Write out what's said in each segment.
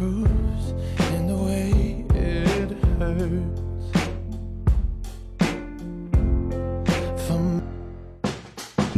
cruise and the way it hurts.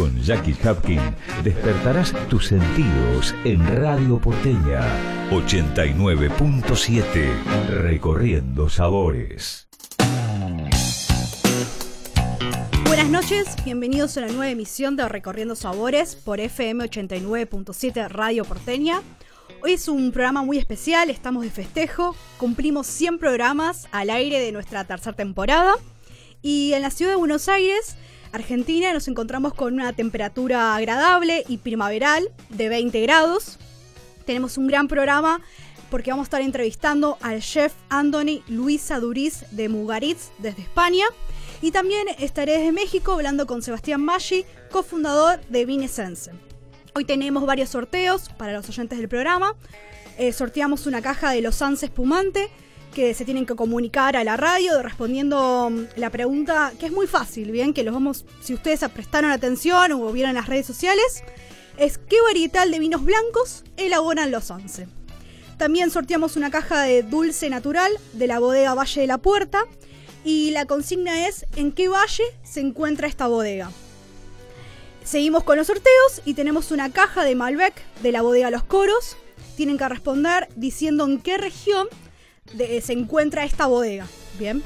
Con Jackie Hapkin despertarás tus sentidos en Radio Porteña 89.7 Recorriendo Sabores. Buenas noches, bienvenidos a la nueva emisión de Recorriendo Sabores por FM 89.7 Radio Porteña. Hoy es un programa muy especial, estamos de festejo, cumplimos 100 programas al aire de nuestra tercera temporada y en la ciudad de Buenos Aires, Argentina, nos encontramos con una temperatura agradable y primaveral de 20 grados. Tenemos un gran programa porque vamos a estar entrevistando al chef Anthony Luisa Duriz de Mugaritz desde España. Y también estaré desde México hablando con Sebastián Maggi, cofundador de Vinesense. Hoy tenemos varios sorteos para los oyentes del programa. Eh, sorteamos una caja de Los Anse Espumante que se tienen que comunicar a la radio respondiendo mm, la pregunta que es muy fácil, bien, que los vamos, si ustedes prestaron atención o vieron las redes sociales, es qué varietal de vinos blancos elaboran los Anse. También sorteamos una caja de dulce natural de la bodega Valle de la Puerta y la consigna es en qué valle se encuentra esta bodega. Seguimos con los sorteos y tenemos una caja de Malbec de la bodega Los Coros. Tienen que responder diciendo en qué región se encuentra esta bodega. Bien.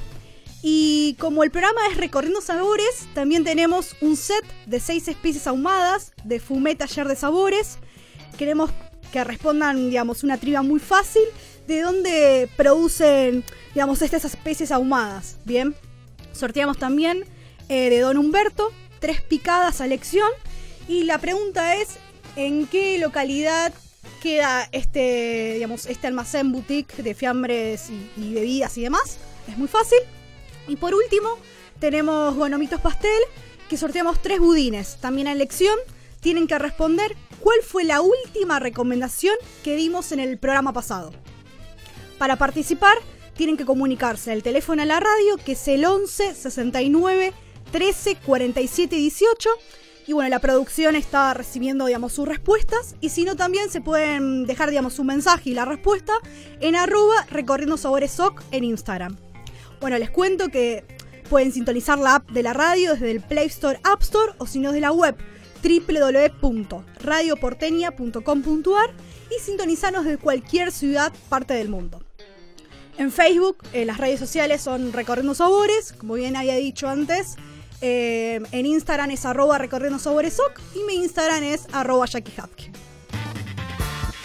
Y como el programa es Recorriendo Sabores, también tenemos un set de seis especies ahumadas de Fumé Taller de Sabores. Queremos que respondan, digamos, una trivia muy fácil de dónde producen, digamos, estas especies ahumadas. Bien. Sorteamos también eh, de Don Humberto, tres picadas a elección. Y la pregunta es, ¿en qué localidad queda este, digamos, este almacén boutique de fiambres y, bebidas y demás? Es muy fácil. Y por último, tenemos Bonomitos Pastel, que sorteamos tres budines, también a elección. Tienen que responder cuál fue la última recomendación que dimos en el programa pasado. Para participar, tienen que comunicarse al teléfono a la radio, que es el 11 69 13 47 18. Y bueno, la producción está recibiendo, digamos, sus respuestas. Y si no, también se pueden dejar, digamos, su mensaje y la respuesta en arroba recorriendo sabores soc en Instagram. Bueno, les cuento que pueden sintonizar la app de la radio desde el Play Store, App Store o si no de la web www.radioporteña.com.ar y sintonizarnos de cualquier ciudad, parte del mundo. En Facebook, eh, las redes sociales son Recorriendo Sabores, como bien había dicho antes. Eh, en Instagram es arroba recorriendo sabores soc y mi Instagram es arroba Jackie Hapkin.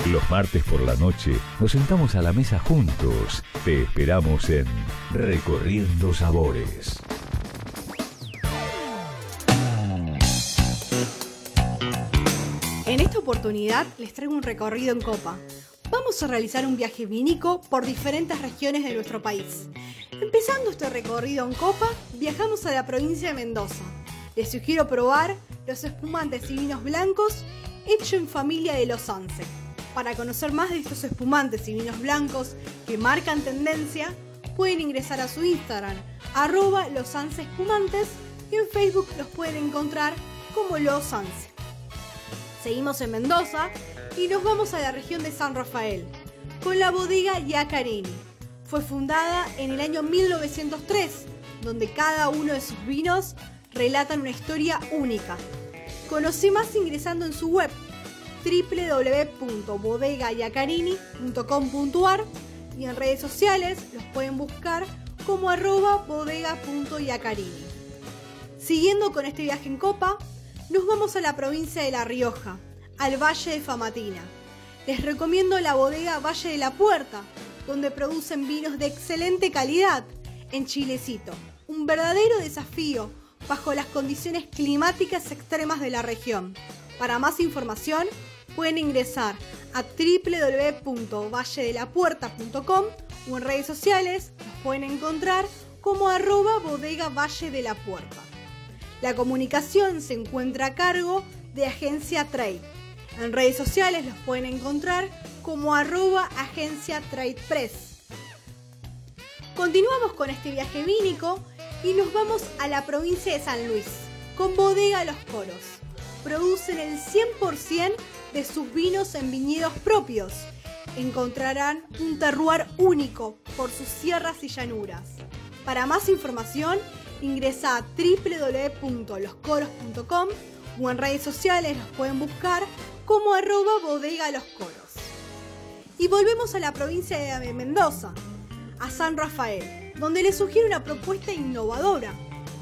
Los martes por la noche nos sentamos a la mesa juntos. Te esperamos en Recorriendo Sabores. En esta oportunidad les traigo un recorrido en copa. Vamos a realizar un viaje vinico por diferentes regiones de nuestro país. Empezando este recorrido en copa, viajamos a la provincia de Mendoza. Les sugiero probar los espumantes y vinos blancos hechos en familia de los Anse. Para conocer más de estos espumantes y vinos blancos que marcan tendencia, pueden ingresar a su Instagram, arroba los Anse Espumantes, y en Facebook los pueden encontrar como los Anse. Seguimos en Mendoza y nos vamos a la región de San Rafael, con la bodega Yacarini. Fue fundada en el año 1903, donde cada uno de sus vinos relatan una historia única. Conocí más ingresando en su web www.bodegayacarini.com.ar y en redes sociales los pueden buscar como arroba bodega.yacarini. Siguiendo con este viaje en copa, nos vamos a la provincia de La Rioja, al Valle de Famatina. Les recomiendo la bodega Valle de la Puerta, donde producen vinos de excelente calidad en Chilecito. Un verdadero desafío bajo las condiciones climáticas extremas de la región. Para más información pueden ingresar a www.valledelapuerta.com o en redes sociales nos pueden encontrar como arroba bodega Valle de la Puerta. La comunicación se encuentra a cargo de Agencia Trade. En redes sociales los pueden encontrar como arroba agencia Trade Press. Continuamos con este viaje vínico y nos vamos a la provincia de San Luis, con Bodega Los Coros. Producen el 100% de sus vinos en viñedos propios. Encontrarán un terroir único por sus sierras y llanuras. Para más información, ingresa a www.loscoros.com o en redes sociales los pueden buscar como arroba bodega los coros. Y volvemos a la provincia de Mendoza, a San Rafael, donde les sugiere una propuesta innovadora.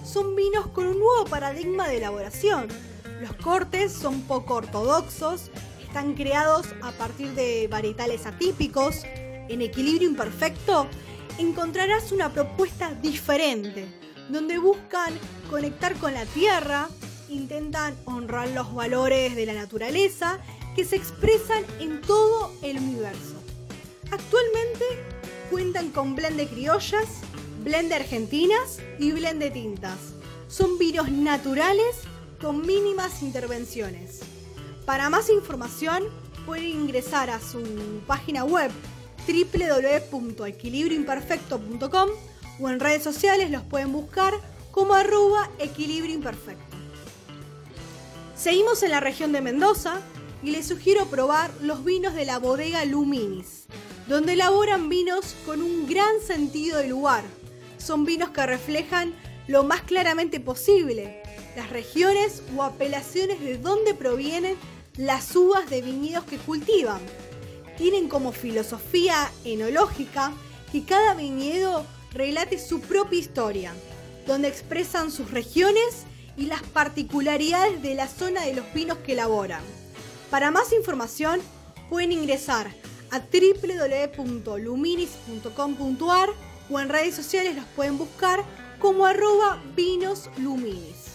Son vinos con un nuevo paradigma de elaboración. Los cortes son poco ortodoxos, están creados a partir de varietales atípicos, en equilibrio imperfecto, encontrarás una propuesta diferente, donde buscan conectar con la tierra, intentan honrar los valores de la naturaleza que se expresan en todo el universo. Actualmente cuentan con blend de criollas, blend de argentinas y blend de tintas. Son vinos naturales con mínimas intervenciones. Para más información pueden ingresar a su página web www.equilibrioimperfecto.com o en redes sociales los pueden buscar como arroba equilibrio imperfecto. Seguimos en la región de Mendoza y les sugiero probar los vinos de la bodega Luminis, donde elaboran vinos con un gran sentido de lugar. Son vinos que reflejan lo más claramente posible las regiones o apelaciones de donde provienen las uvas de viñedos que cultivan. Tienen como filosofía enológica que cada viñedo relate su propia historia, donde expresan sus regiones y las particularidades de la zona de los vinos que elaboran. Para más información pueden ingresar a www.luminis.com.ar o en redes sociales los pueden buscar como arroba vinosluminis.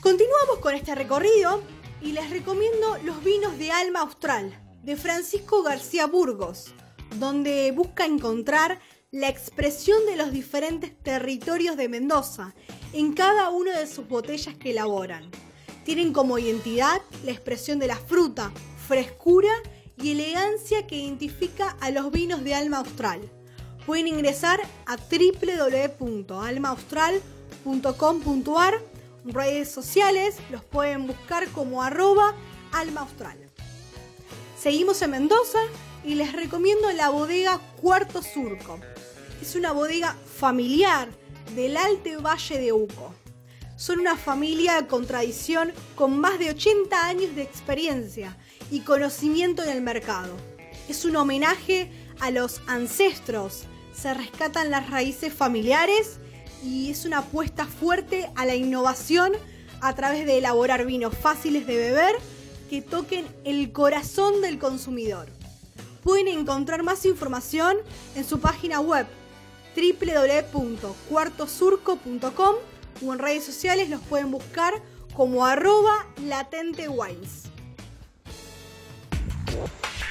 Continuamos con este recorrido y les recomiendo los vinos de Alma Austral de Francisco García Burgos, donde busca encontrar la expresión de los diferentes territorios de Mendoza en cada una de sus botellas que elaboran. Tienen como identidad la expresión de la fruta, frescura y elegancia que identifica a los vinos de Alma Austral. Pueden ingresar a www.almaaustral.com.ar, redes sociales, los pueden buscar como arroba Alma Austral. Seguimos en Mendoza y les recomiendo la bodega Cuarto Surco. Es una bodega familiar del Alto Valle de Uco. Son una familia con tradición con más de 80 años de experiencia y conocimiento en el mercado. Es un homenaje a los ancestros, se rescatan las raíces familiares y es una apuesta fuerte a la innovación a través de elaborar vinos fáciles de beber que toquen el corazón del consumidor. Pueden encontrar más información en su página web www.cuartosurco.com o en redes sociales los pueden buscar como arroba latentewines.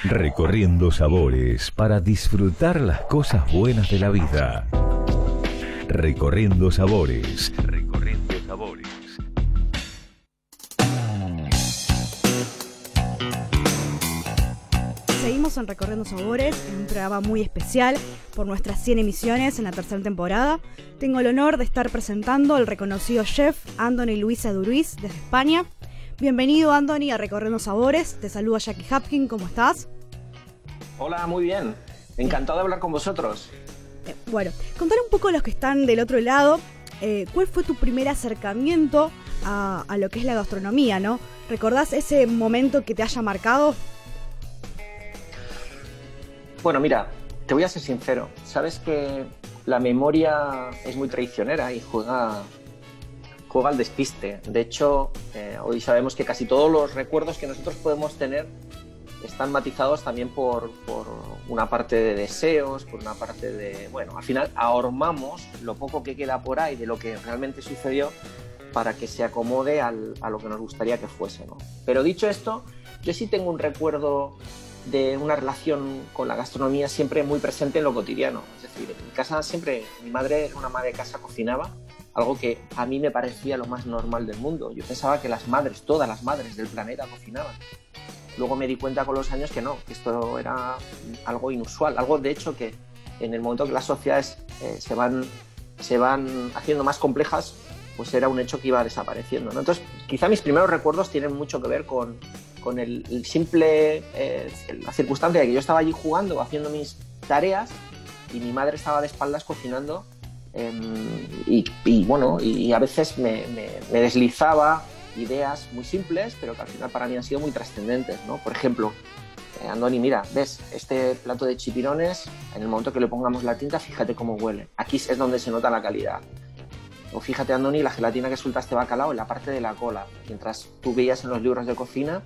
Recorriendo sabores para disfrutar las cosas buenas de la vida. Recorriendo sabores. Recorriendo sabores. En Recorriendo Sabores, en un programa muy especial por nuestras 100 emisiones en la tercera temporada. Tengo el honor de estar presentando al reconocido chef Anthony Luisa Duruiz desde España. Bienvenido Anthony a Recorriendo Sabores. Te saluda Jackie Hapkin, ¿cómo estás? Hola, muy bien. Encantado de hablar con vosotros. Eh, bueno, contar un poco a los que están del otro lado, eh, ¿cuál fue tu primer acercamiento a, a lo que es la gastronomía, no? ¿Recordás ese momento que te haya marcado? Bueno, mira, te voy a ser sincero. Sabes que la memoria es muy traicionera y juega, juega al despiste. De hecho, eh, hoy sabemos que casi todos los recuerdos que nosotros podemos tener están matizados también por, por, una parte de deseos, por una parte de... Bueno, al final ahormamos lo poco que queda por ahí de lo que realmente sucedió para que se acomode a lo que nos gustaría que fuese. Pero dicho esto, yo sí tengo un recuerdo de una relación con la gastronomía siempre muy presente en lo cotidiano. Es decir, en casa siempre, mi madre, una madre de casa, cocinaba, algo que a mí me parecía lo más normal del mundo. Yo pensaba que las madres, todas las madres del planeta cocinaban. Luego me di cuenta con los años que no, que esto era algo inusual, algo de hecho que en el momento que las sociedades eh, se, van, se van haciendo más complejas, pues era un hecho que iba desapareciendo. ¿no? Entonces, quizá mis primeros recuerdos tienen mucho que ver con, con el, simple, eh, la circunstancia de que yo estaba allí jugando, haciendo mis tareas, y mi madre estaba de espaldas cocinando, em, y, bueno, y, a veces me, deslizaba ideas muy simples, pero que al final para mí han sido muy trascendentes, ¿no? Por ejemplo, eh, Andoni, mira, ves, este plato de chipirones, en el momento que le pongamos la tinta, fíjate cómo huele. Aquí es donde se nota la calidad. O fíjate, Andoni, la gelatina que suelta este bacalao en la parte de la cola. Mientras tú veías en los libros de cocina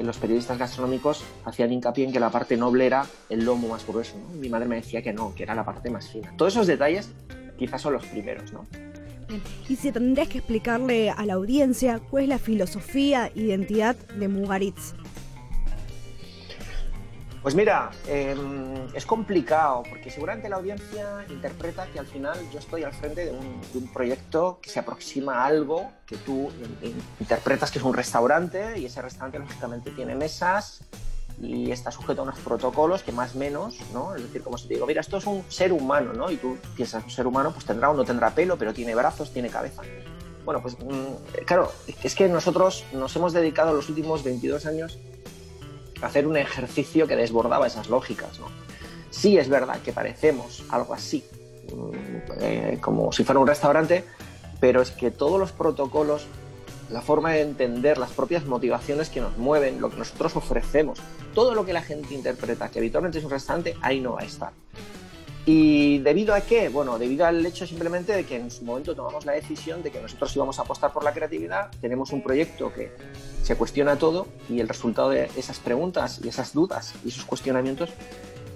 que los periodistas gastronómicos hacían hincapié en que la parte noble era el lomo más grueso. Mi madre me decía que no, que era la parte más fina. Todos esos detalles quizás son los primeros, ¿no? Y si tendrías que explicarle a la audiencia cuál es la filosofía e identidad de Mugaritz. Pues mira, em, es complicado porque seguramente la audiencia interpreta que al final yo estoy al frente de un, proyecto que se aproxima a algo que tú interpretas que es un restaurante y ese restaurante lógicamente tiene mesas y está sujeto a unos protocolos que más menos, ¿no? Es decir, como si te digo, mira, esto es un ser humano, ¿no? Y tú piensas, un ser humano pues tendrá o no tendrá pelo, pero tiene brazos, tiene cabeza. Bueno, pues mm, claro, es que nosotros nos hemos dedicado los últimos 22 años hacer un ejercicio que desbordaba esas lógicas. ¿no? Sí es verdad que parecemos algo así, mm, eh, como si fuera un restaurante, pero es que todos los protocolos, la forma de entender las propias motivaciones que nos mueven, lo que nosotros ofrecemos, todo lo que la gente interpreta que habitualmente es un restaurante, ahí no va a estar. ¿Y debido a qué? Bueno, debido al hecho simplemente de que en su momento tomamos la decisión de que nosotros íbamos a apostar por la creatividad, tenemos un proyecto que se cuestiona todo y el resultado de esas preguntas y esas dudas y esos cuestionamientos,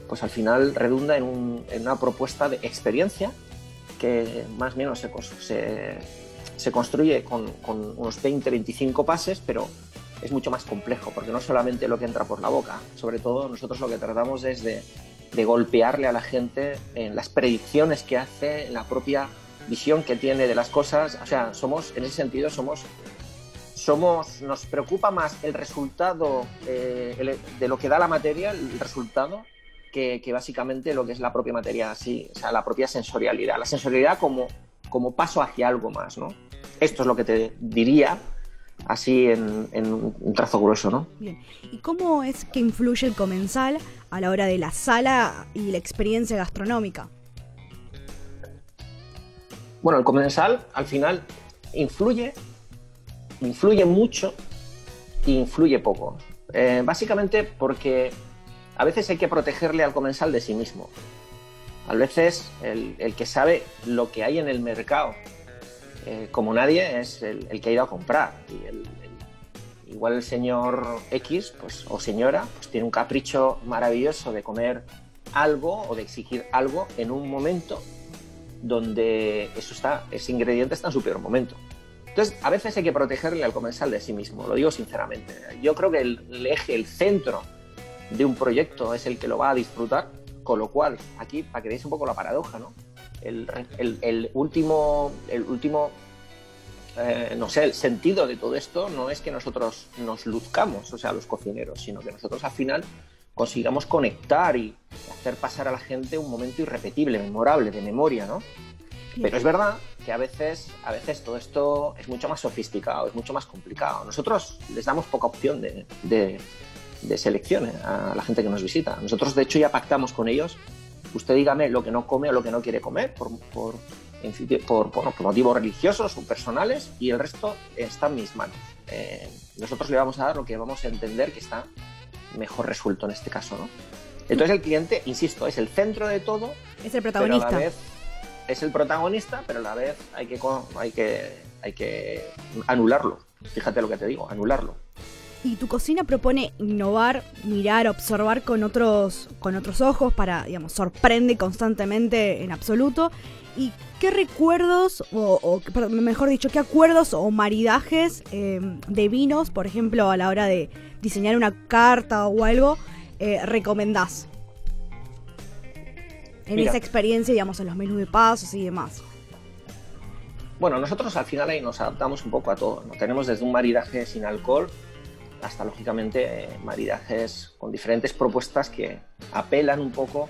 pues al final redunda en, una propuesta de experiencia que más o menos se, se, construye con, con unos 20-25 pases, pero es mucho más complejo, porque no solamente lo que entra por la boca, sobre todo nosotros lo que tratamos es de de golpearle a la gente en las predicciones que hace, en la propia visión que tiene de las cosas. O sea, somos, en ese sentido, somos, somos, nos preocupa más el resultado eh, de lo que da la materia, el resultado, que, básicamente lo que es la propia materia, así, o sea, la propia sensorialidad. La sensorialidad como, como paso hacia algo más, ¿no? Esto es lo que te diría así en, un trazo grueso, ¿no? Bien. ¿Y cómo es que influye el comensal a la hora de la sala y la experiencia gastronómica? Bueno, el comensal al final influye, influye mucho e influye poco. Eh, básicamente porque a veces hay que protegerle al comensal de sí mismo. A veces el, el que sabe lo que hay en el mercado eh, como nadie, es el, que ha ido a comprar. igual el señor X pues, o señora pues, tiene un capricho maravilloso de comer algo o de exigir algo en un momento donde eso está, ese ingrediente está en su peor momento. Entonces, a veces hay que protegerle al comensal de sí mismo, lo digo sinceramente. Yo creo que el, eje, el centro de un proyecto es el que lo va a disfrutar, con lo cual, aquí, para que veáis un poco la paradoja, ¿no? El, último, el último eh, no sé, el sentido de todo esto no es que nosotros nos luzcamos, o sea, los cocineros, sino que nosotros al final consigamos conectar y hacer pasar a la gente un momento irrepetible, memorable, de memoria, ¿no? Pero es verdad que a veces, a veces todo esto es mucho más sofisticado, es mucho más complicado. Nosotros les damos poca opción de, de selección eh, a la gente que nos visita. Nosotros, de hecho, ya pactamos con ellos usted dígame lo que no come o lo que no quiere comer por, por, por, motivos religiosos o personales y el resto está en mis manos. Eh, nosotros le vamos a dar lo que vamos a entender que está mejor resuelto en este caso, ¿no? Entonces el cliente, insisto, es el centro de todo. Es el protagonista. Pero a la vez es el protagonista, pero a la vez hay que, hay que, hay que anularlo. Fíjate lo que te digo, anularlo y tu cocina propone innovar, mirar, observar con otros, con otros ojos para, digamos, sorprende constantemente en absoluto. ¿Y qué recuerdos, o, mejor dicho, qué acuerdos o maridajes em, de vinos, por ejemplo, a la hora de diseñar una carta o algo, eh, recomendás? En Mira. esa experiencia, digamos, en los menús de pasos y demás. Bueno, nosotros al final ahí nos adaptamos un poco a todo. ¿no? Tenemos desde un maridaje sin alcohol hasta, lógicamente, eh, maridajes con diferentes propuestas que apelan un poco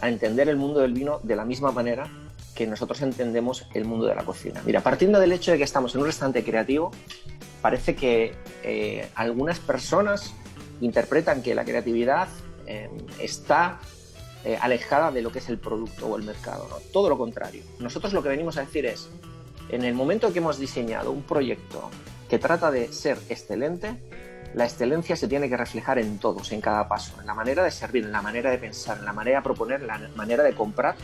a entender el mundo del vino de la misma manera que nosotros entendemos el mundo de la cocina. Mira, partiendo del hecho de que estamos en un restaurante creativo, parece que eh, algunas personas interpretan que la creatividad eh, está alejada de lo que es el producto o el mercado. Todo lo contrario. Nosotros lo que venimos a decir es, en el momento que hemos diseñado un proyecto que trata de ser excelente, la excelencia se tiene que reflejar en todos, en cada paso, en la manera de servir, en la manera de pensar, en la manera de proponer, en la manera de comprar.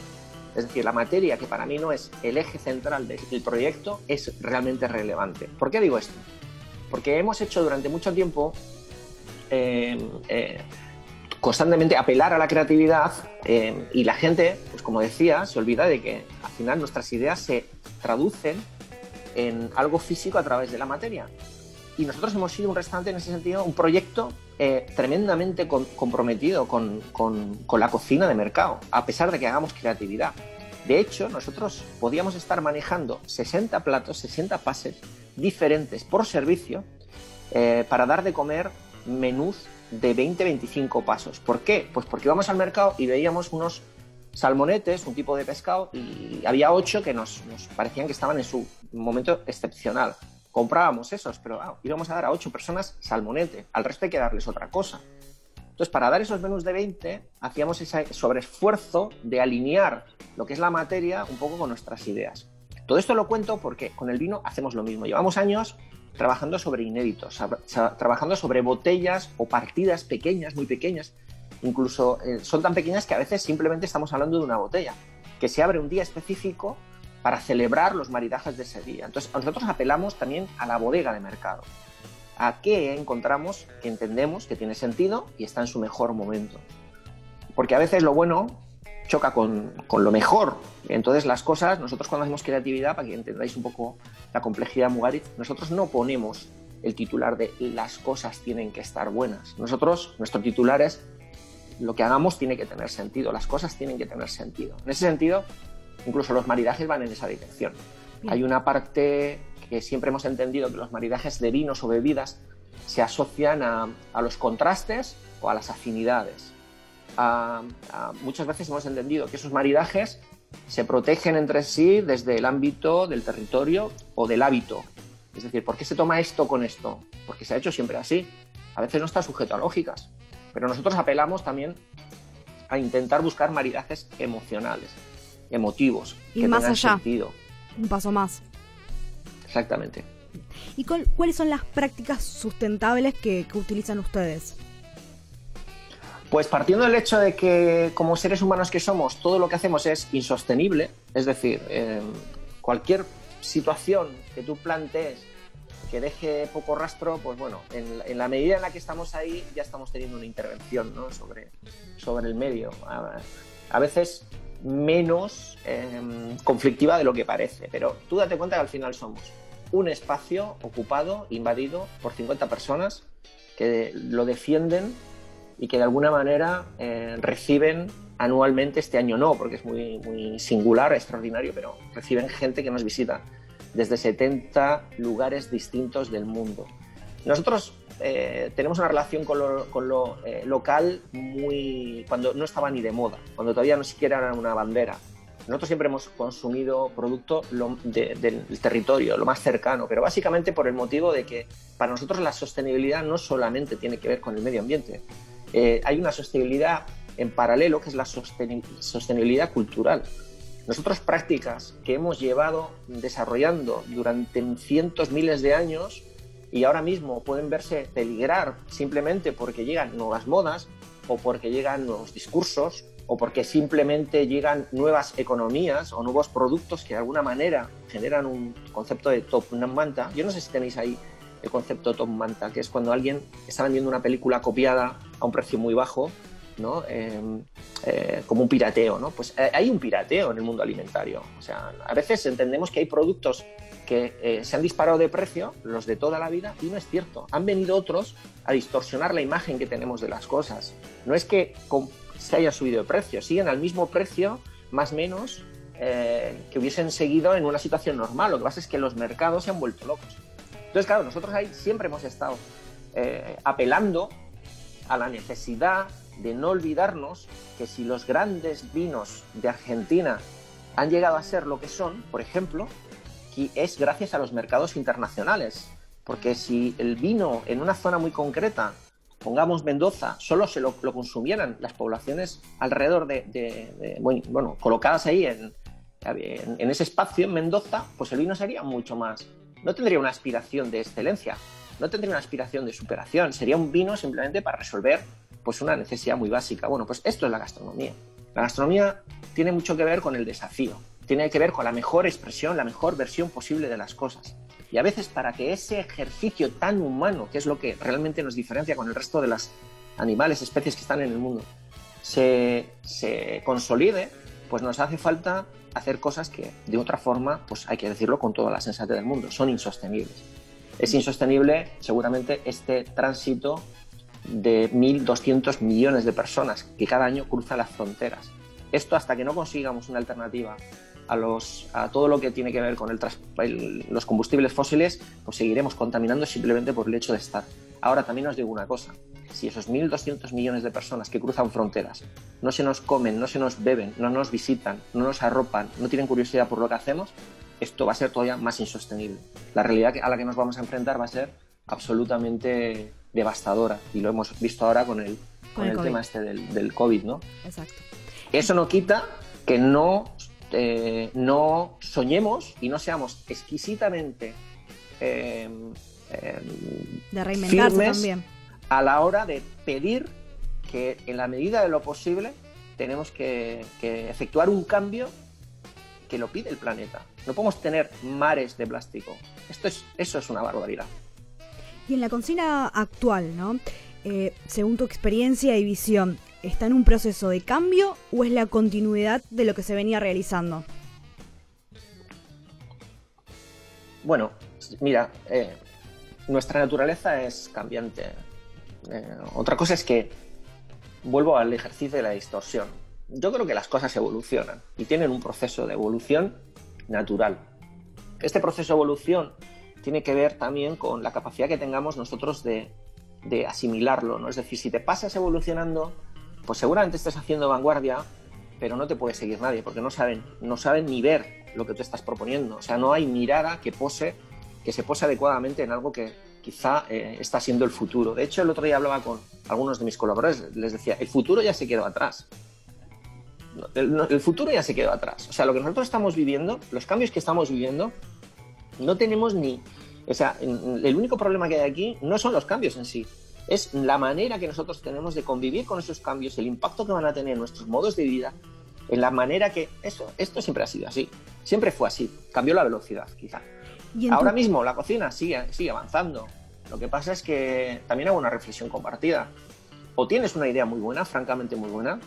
Es decir, la materia que para mí no es el eje central del proyecto es realmente relevante. ¿Por qué digo esto? Porque hemos hecho durante mucho tiempo eh, eh, constantemente apelar a la creatividad eh, y la gente, pues como decía, se olvida de que al final nuestras ideas se traducen en algo físico a través de la materia. Y nosotros hemos sido un restaurante en ese sentido, un proyecto eh, tremendamente comprometido con, con- con la cocina de mercado, a pesar de que hagamos creatividad. De hecho, nosotros podíamos estar manejando 60 platos, 60 pases diferentes por servicio eh, para dar de comer menús de 20-25 pasos. ¿Por qué? Pues porque íbamos al mercado y veíamos unos salmonetes, un tipo de pescado, y había ocho que nos, nos parecían que estaban en su momento excepcional. Comprábamos esos, pero ah, íbamos a dar a ocho personas salmonete, al resto hay que darles otra cosa. Entonces, para dar esos menús de 20, hacíamos ese sobreesfuerzo de alinear lo que es la materia un poco con nuestras ideas. Todo esto lo cuento porque con el vino hacemos lo mismo. Llevamos años trabajando sobre inéditos, trabajando sobre botellas o partidas pequeñas, muy pequeñas. Incluso eh, son tan pequeñas que a veces simplemente estamos hablando de una botella, que se abre un día específico para celebrar los maridajes de ese día. Entonces, nosotros apelamos también a la bodega de mercado. ¿A qué encontramos que entendemos que tiene sentido y está en su mejor momento? Porque a veces lo bueno choca con, con lo mejor. Entonces las cosas, nosotros cuando hacemos creatividad, para que entendáis un poco la complejidad de nosotros no ponemos el titular de las cosas tienen que estar buenas. Nosotros, nuestro titular es lo que hagamos tiene que tener sentido, las cosas tienen que tener sentido. En ese sentido, incluso los maridajes van en esa dirección. Bien. Hay una parte que siempre hemos entendido que los maridajes de vinos o bebidas se asocian a, a los contrastes o a las afinidades. A- a- muchas veces hemos entendido que esos maridajes se protegen entre sí desde el ámbito del territorio o del hábito. Es decir, ¿por qué se toma esto con esto? Porque se ha hecho siempre así. A veces no está sujeto a lógicas. Pero nosotros apelamos también a intentar buscar maridajes emocionales, emotivos, Y que más allá. sentido. Un paso más. Exactamente. ¿Y cuál- cuáles son las prácticas sustentables que, que utilizan ustedes? Pues partiendo del hecho de que como seres humanos que somos, todo lo que hacemos es insostenible, es decir, eh, cualquier situación que tú plantees que deje poco rastro, pues bueno, en, la- en la medida en la que estamos ahí ya estamos teniendo una intervención ¿no? sobre, sobre el medio. A, a veces menos eh, conflictiva de lo que parece, pero tú date cuenta que al final somos un espacio ocupado, invadido por 50 personas que lo defienden y que de alguna manera eh, reciben anualmente, este año no, porque es muy, muy singular, extraordinario, pero reciben gente que nos visita desde 70 lugares distintos del mundo. Nosotros eh, tenemos una relación con lo, con lo, eh, local muy cuando no estaba ni de moda, cuando todavía no siquiera era una bandera. Nosotros siempre hemos consumido producto lo- de- del territorio, lo más cercano, pero básicamente por el motivo de que para nosotros la sostenibilidad no solamente tiene que ver con el medio ambiente, eh, hay una sostenibilidad en paralelo que es la sosteni- sostenibilidad cultural. Nosotros prácticas que hemos llevado desarrollando durante cientos, miles de años y ahora mismo pueden verse peligrar simplemente porque llegan nuevas modas o porque llegan nuevos discursos o porque simplemente llegan nuevas economías o nuevos productos que de alguna manera generan un concepto de top manta. Yo no sé si tenéis ahí el concepto top manta, que es cuando alguien está vendiendo una película copiada a un precio muy bajo, ¿no? Eh, eh, como un pirateo, ¿no? Pues eh, hay un pirateo en el mundo alimentario. O sea, a veces entendemos que hay productos que eh, se han disparado de precio los de toda la vida y no es cierto. Han venido otros a distorsionar la imagen que tenemos de las cosas. No es que se haya subido de precio, siguen al mismo precio, más o menos, eh, que hubiesen seguido en una situación normal. Lo que pasa es que los mercados se han vuelto locos. Entonces, claro, nosotros ahí siempre hemos estado eh, apelando a la necesidad de no olvidarnos que si los grandes vinos de Argentina han llegado a ser lo que son, por ejemplo, es gracias a los mercados internacionales. Porque si el vino en una zona muy concreta, pongamos Mendoza, solo se lo, consumieran las poblaciones alrededor de, bueno, colocadas ahí en, en, ese espacio en Mendoza, pues el vino sería mucho más. No tendría una aspiración de excelencia, no tendría una aspiración de superación, sería un vino simplemente para resolver pues una necesidad muy básica. Bueno, pues esto es la gastronomía. La gastronomía tiene mucho que ver con el desafío, tiene que ver con la mejor expresión, la mejor versión posible de las cosas. Y a veces para que ese ejercicio tan humano, que es lo que realmente nos diferencia con el resto de las animales, especies que están en el mundo, se, se consolide, pues nos hace falta hacer cosas que de otra forma, pues hay que decirlo con toda la sensatez del mundo, son insostenibles. Es insostenible seguramente este tránsito de 1.200 millones de personas que cada año cruzan las fronteras. Esto hasta que no consigamos una alternativa a, los, a todo lo que tiene que ver con el, los combustibles fósiles, pues seguiremos contaminando simplemente por el hecho de estar. Ahora también os digo una cosa, si esos 1.200 millones de personas que cruzan fronteras no se nos comen, no se nos beben, no nos visitan, no nos arropan, no tienen curiosidad por lo que hacemos, esto va a ser todavía más insostenible. La realidad a la que nos vamos a enfrentar va a ser absolutamente devastadora y lo hemos visto ahora con el, con, el, tema este del, del, COVID, ¿no? Exacto. Eso no quita que no, eh, no soñemos y no seamos exquisitamente eh, de reinventarse firmes también. a la hora de pedir que en la medida de lo posible tenemos que, efectuar un cambio que lo pide el planeta. No podemos tener mares de plástico. Esto es, eso es una barbaridad. Y en la cocina actual, ¿no? Eh, según tu experiencia y visión, ¿está en un proceso de cambio o es la continuidad de lo que se venía realizando? Bueno, mira, eh, nuestra naturaleza es cambiante. Eh, otra cosa es que vuelvo al ejercicio de la distorsión. Yo creo que las cosas evolucionan y tienen un proceso de evolución natural. Este proceso de evolución tiene que ver también con la capacidad que tengamos nosotros de, asimilarlo. ¿no? Es decir, si te pasas evolucionando, pues seguramente estés haciendo vanguardia, pero no te puede seguir nadie, porque no saben, no saben ni ver lo que tú estás proponiendo. O sea, no hay mirada que pose que se pose adecuadamente en algo que quizá eh, está siendo el futuro. De hecho, el otro día hablaba con algunos de mis colaboradores, les decía, el futuro ya se quedó atrás. El, futuro ya se quedó atrás. O sea, lo que nosotros estamos viviendo, los cambios que estamos viviendo, no tenemos ni... O sea, el único problema que hay aquí no son los cambios en sí, es la manera que nosotros tenemos de convivir con esos cambios, el impacto que van a tener en nuestros modos de vida, en la manera que... Eso, esto siempre ha sido así, siempre fue así, cambió la velocidad quizá. Ahora mismo la cocina sigue, sigue avanzando. Lo que pasa es que también hago una reflexión compartida. O tienes una idea muy buena, francamente muy buena,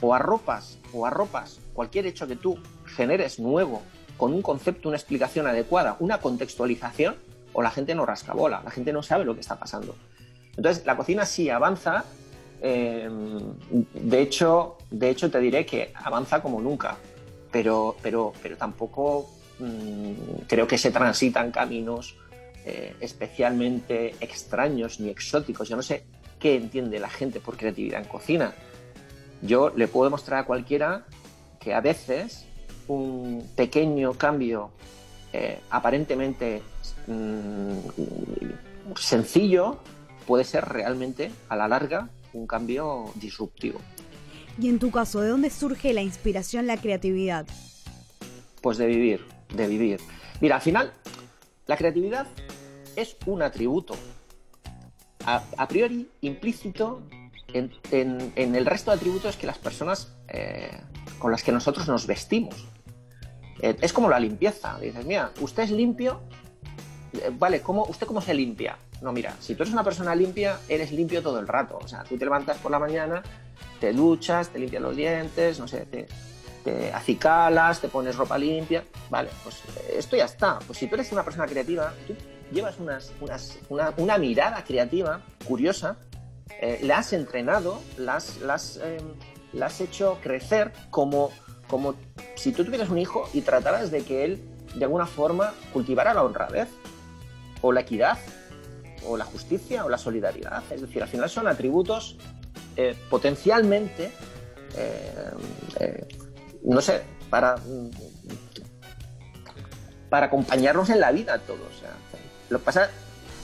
o arropas, o arropas cualquier hecho que tú generes nuevo, con un concepto, una explicación adecuada, una contextualización, o la gente no rasca bola, la gente no sabe lo que está pasando. Entonces, la cocina sí avanza. Eh, de, hecho, de hecho, te diré que avanza como nunca, pero, pero, pero tampoco Mm, creo que se transitan caminos eh, especialmente extraños ni exóticos. Yo no sé qué entiende la gente por creatividad en cocina. Yo le puedo demostrar a cualquiera que a veces un pequeño cambio eh, aparentemente mm, sencillo puede ser realmente a la larga un cambio disruptivo. Y en tu caso, ¿de dónde surge la inspiración, la creatividad? Pues de vivir, de vivir. Mira, al final, la creatividad es un atributo a, priori implícito en, el resto de atributos que las personas eh, con las que nosotros nos vestimos. Eh, es como la limpieza. Dices, mira, usted es limpio. Eh, vale, ¿cómo, ¿usted cómo se limpia? No, mira, si tú eres una persona limpia, eres limpio todo el rato. O sea, tú te levantas por la mañana, te duchas, te limpias los dientes, no sé, te acicalas, te pones ropa limpia, vale, pues esto ya está. Pues si tú eres una persona creativa, tú llevas una, una mirada creativa, curiosa, eh, la has entrenado, la has, has, eh, has hecho crecer como, como si tú tuvieras un hijo y trataras de que él de alguna forma cultivara la honradez o la equidad o la justicia o la solidaridad. Es decir, al final son atributos eh, potencialmente, eh, eh, no sé, para, para acompañarnos en la vida todos. O sea, lo que pasa,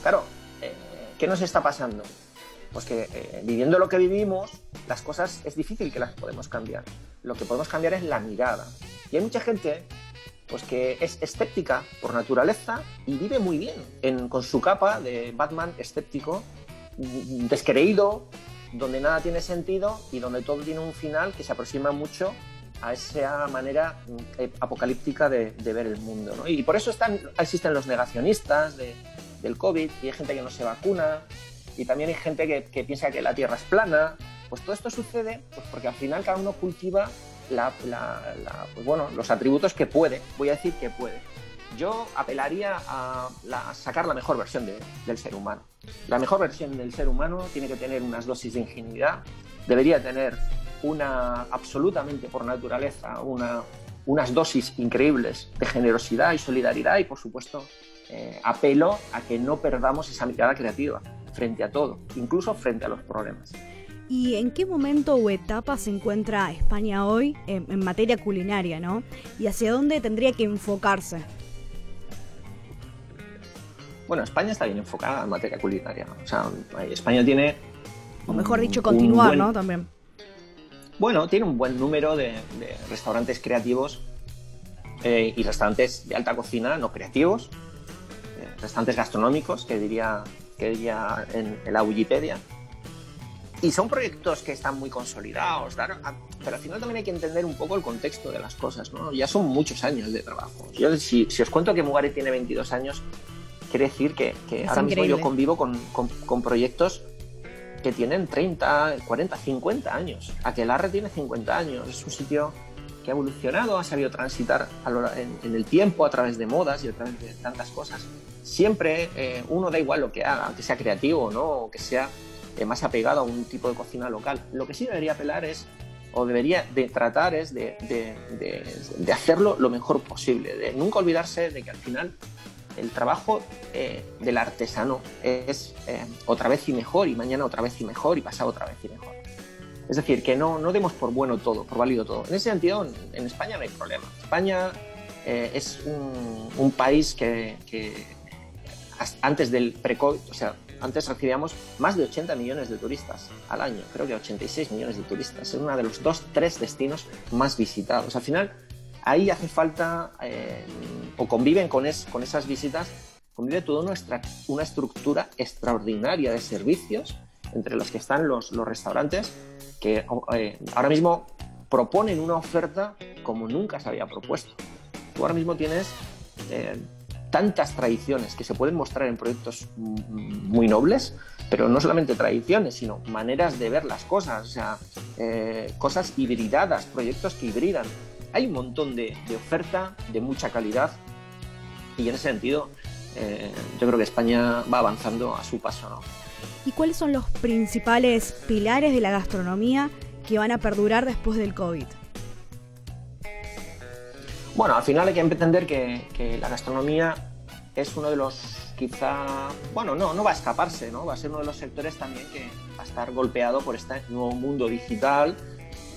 claro, eh, ¿qué nos está pasando? Pues que eh, viviendo lo que vivimos, las cosas es difícil que las podemos cambiar. Lo que podemos cambiar es la mirada. Y hay mucha gente pues que es escéptica por naturaleza y vive muy bien en- con su capa de Batman escéptico, descreído, donde nada tiene sentido y donde todo tiene un final que se aproxima mucho a esa manera eh, apocalíptica de, ver el mundo. Y por eso están, existen los negacionistas de- del COVID y hay gente que no se vacuna y también hay gente que, que piensa que la Tierra es plana. Pues todo esto sucede pues porque al final cada uno cultiva la- la- la- pues bueno, los atributos que puede, voy a decir que puede. Yo apelaría a, a sacar la mejor versión de- del ser humano. La mejor versión del ser humano tiene que tener unas dosis de ingenuidad, debería tener una, absolutamente por naturaleza, una, unas dosis increíbles de generosidad y solidaridad y, por supuesto, eh, apelo a que no perdamos esa mirada creativa frente a todo, incluso frente a los problemas. ¿Y en qué momento o etapa se encuentra España hoy en, en materia culinaria, no? ¿Y hacia dónde tendría que enfocarse? Bueno, España está bien enfocada en materia culinaria. O sea, España tiene. O mejor dicho, continuar, buen- ¿no? También. Bueno, tiene un buen número de, de restaurantes creativos eh, y restaurantes de alta cocina no creativos, eh, restaurantes gastronómicos, que diría, que diría en, en la Wikipedia. Y son proyectos que están muy consolidados, pero al final también hay que entender un poco el contexto de las cosas, ¿no? Ya son muchos años de trabajo. Yo, si, si os cuento que Mugari tiene 22 años, quiere decir que, ahora mismo yo convivo con, con- con proyectos que tienen 30, 40, 50 años. Aquelarre tiene 50 años. Es un sitio que ha evolucionado, ha sabido transitar lo- en, en el tiempo a través de modas y a través de tantas cosas. Siempre eh, uno da igual lo que haga, que sea creativo ¿no? o que sea eh, más apegado a un tipo de cocina local. Lo que sí debería apelar es, o debería de tratar es de, de- de- de hacerlo lo mejor posible, de nunca olvidarse de que al final el trabajo eh, del artesano es eh, otra vez y mejor, y mañana otra vez y mejor, y pasado otra vez y mejor. Es decir, que no, no demos por bueno todo, por válido todo. En ese sentido, en, en España no hay problema. España eh, es un, un país que, que antes del pre-COVID, o sea, antes recibíamos más de 80 millones de turistas al año, creo que 86 millones de turistas. Es uno de los dos, tres destinos más visitados. Al final, ahí hace falta, eh, o conviven con, es- con esas visitas, convive toda nuestra, una estructura extraordinaria de servicios, entre los que están los, los restaurantes, que eh, ahora mismo proponen una oferta como nunca se había propuesto. Tú ahora mismo tienes eh, tantas tradiciones que se pueden mostrar en proyectos muy nobles, pero no solamente tradiciones, sino maneras de ver las cosas, o sea, eh, cosas hibridadas, proyectos que hibridan. Hay un montón de, oferta de mucha calidad y en ese sentido eh, yo creo que España va avanzando a su paso. ¿Y cuáles son los principales pilares de la gastronomía que van a perdurar después del COVID? Bueno, al final hay que entender que, que la gastronomía es uno de los, quizá, bueno, no, no va a escaparse, ¿no? Va a ser uno de los sectores también que va a estar golpeado por este nuevo mundo digital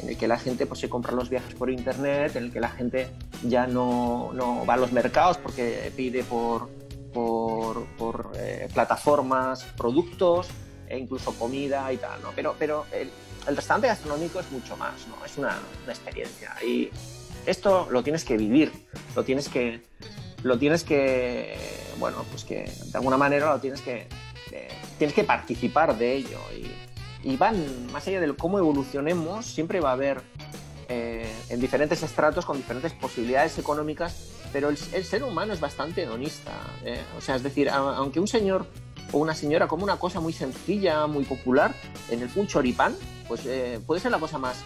en el que la gente pues, se compra los viajes por internet, en el que la gente ya no, no va a los mercados porque pide por, por, por, eh, plataformas productos e incluso comida y tal, ¿no? Pero, pero el, el restaurante gastronómico es mucho más, ¿no? Es una, una experiencia y esto lo tienes que vivir, lo tienes que, lo tienes que, bueno, pues que de alguna manera lo tienes que, eh, tienes que participar de ello. Y, van más allá de cómo evolucionemos, siempre va a haber eh, en diferentes estratos con diferentes posibilidades económicas, pero el, ser humano es bastante hedonista, eh, o sea, es decir, aunque un señor o una señora come una cosa muy sencilla, muy popular, en el un choripán, pues puede ser la cosa más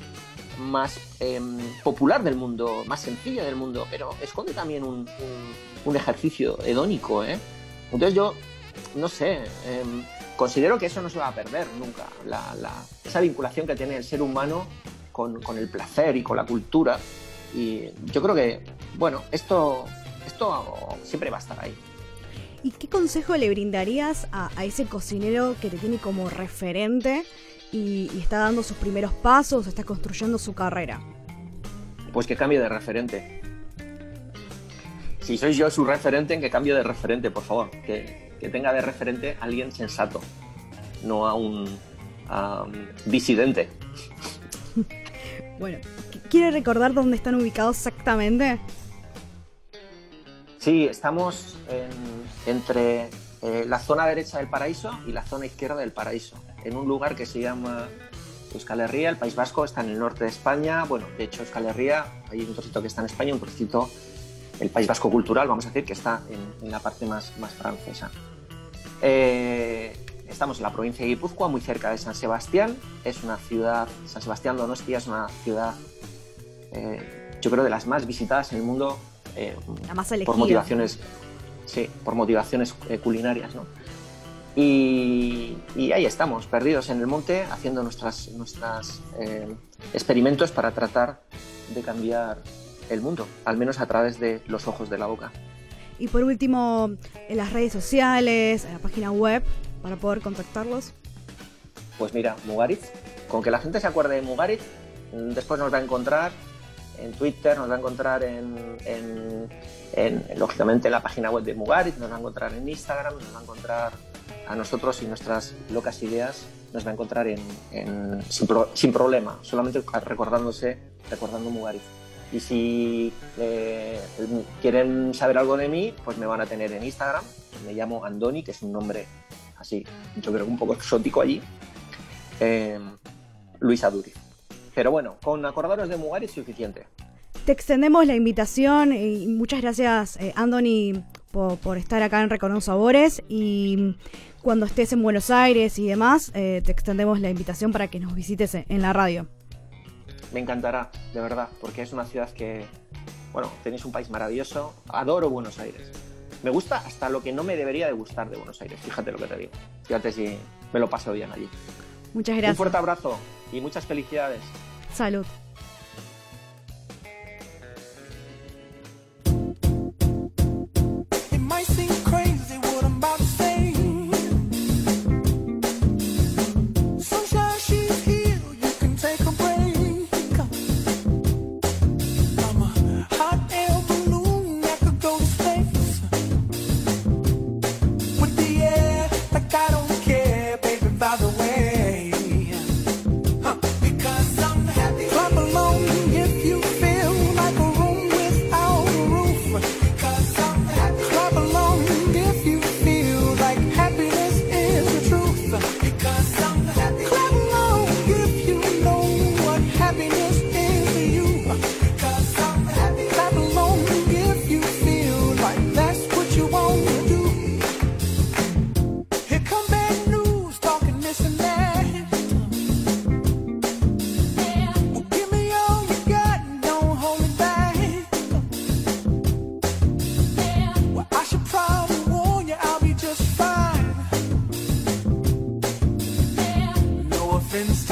más em, popular del mundo, más sencilla del mundo, pero esconde también un, un- un ejercicio hedónico, ¿eh? Entonces yo, no sé, em, considero que eso no se va a perder nunca, la- la- esa vinculación que tiene el ser humano con, con el placer y con la cultura. Y yo creo que, bueno, esto, esto siempre va a estar ahí. ¿Y qué consejo le brindarías a, a ese cocinero que te tiene como referente y, y está dando sus primeros pasos, está construyendo su carrera? Pues que cambie de referente. Si soy yo su referente, que cambie de referente, por favor. Que, que tenga de referente a alguien sensato, no a un, disidente. Bueno, ¿qu- ¿quiere recordar dónde están ubicados exactamente? Sí, estamos en- entre eh, la zona derecha del paraíso y la zona izquierda del paraíso, en un lugar que se llama Euskal Herria, el País Vasco, está en el norte de España. Bueno, de hecho, Euskal Herria, hay un trocito que está en España, un trocito, el País Vasco cultural, vamos a decir, que está en, en la parte más, más francesa. Eh, estamos en la provincia de Guipúzcoa, muy cerca de San Sebastián. Es una ciudad, San Sebastián Donostia es una ciudad, eh, yo creo, de las más visitadas en el mundo. eh, La más elegida. por motivaciones sí por motivaciones culinarias ¿no? Y, y ahí estamos perdidos en el monte haciendo nuestras nuestras eh, experimentos para tratar de cambiar el mundo al menos a través de los ojos de la boca Y por último, en las redes sociales, en la página web, para poder contactarlos. pues mira Mugaritz con que la gente se acuerde de Mugaritz mm, después nos va a encontrar en Twitter, nos va a encontrar en, en- en, lógicamente en la página web de Mugaritz, nos va a encontrar en Instagram, nos va a encontrar a nosotros y nuestras locas ideas, nos va a encontrar en, en- sin, pro- sin problema, solamente recordándose, recordando Mugaritz. Y si eh, quieren saber algo de mí, pues me van a tener en Instagram, me llamo Andoni, que es un nombre así, yo creo un poco exótico allí, eh, Luis Aduriz. Pero bueno, con acordaros de Mugaritz es suficiente. Te extendemos la invitación y muchas gracias, eh, Anthony, por, por estar acá en Recorriendo Sabores. Y cuando estés en Buenos Aires y demás, eh, te extendemos la invitación para que nos visites en la radio. Me encantará, de verdad, porque es una ciudad que, bueno, tenéis un país maravilloso. Adoro Buenos Aires. Me gusta hasta lo que no me debería de gustar de Buenos Aires, fíjate lo que te digo. Fíjate si me lo paso bien allí. Muchas Un gracias. fuerte abrazo y muchas felicidades. Salud. It might seem happens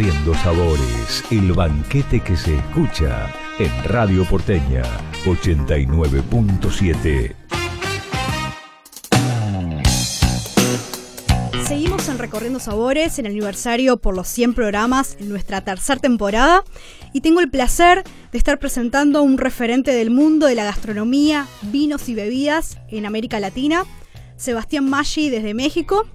Recorriendo Sabores, el banquete que se escucha en Radio Porteña 89.7. Seguimos en Recorriendo Sabores, en el aniversario por los 100 programas en nuestra tercera temporada y tengo el placer de estar presentando a un referente del mundo de la gastronomía, vinos y bebidas en América Latina, Sebastián Maggi desde México.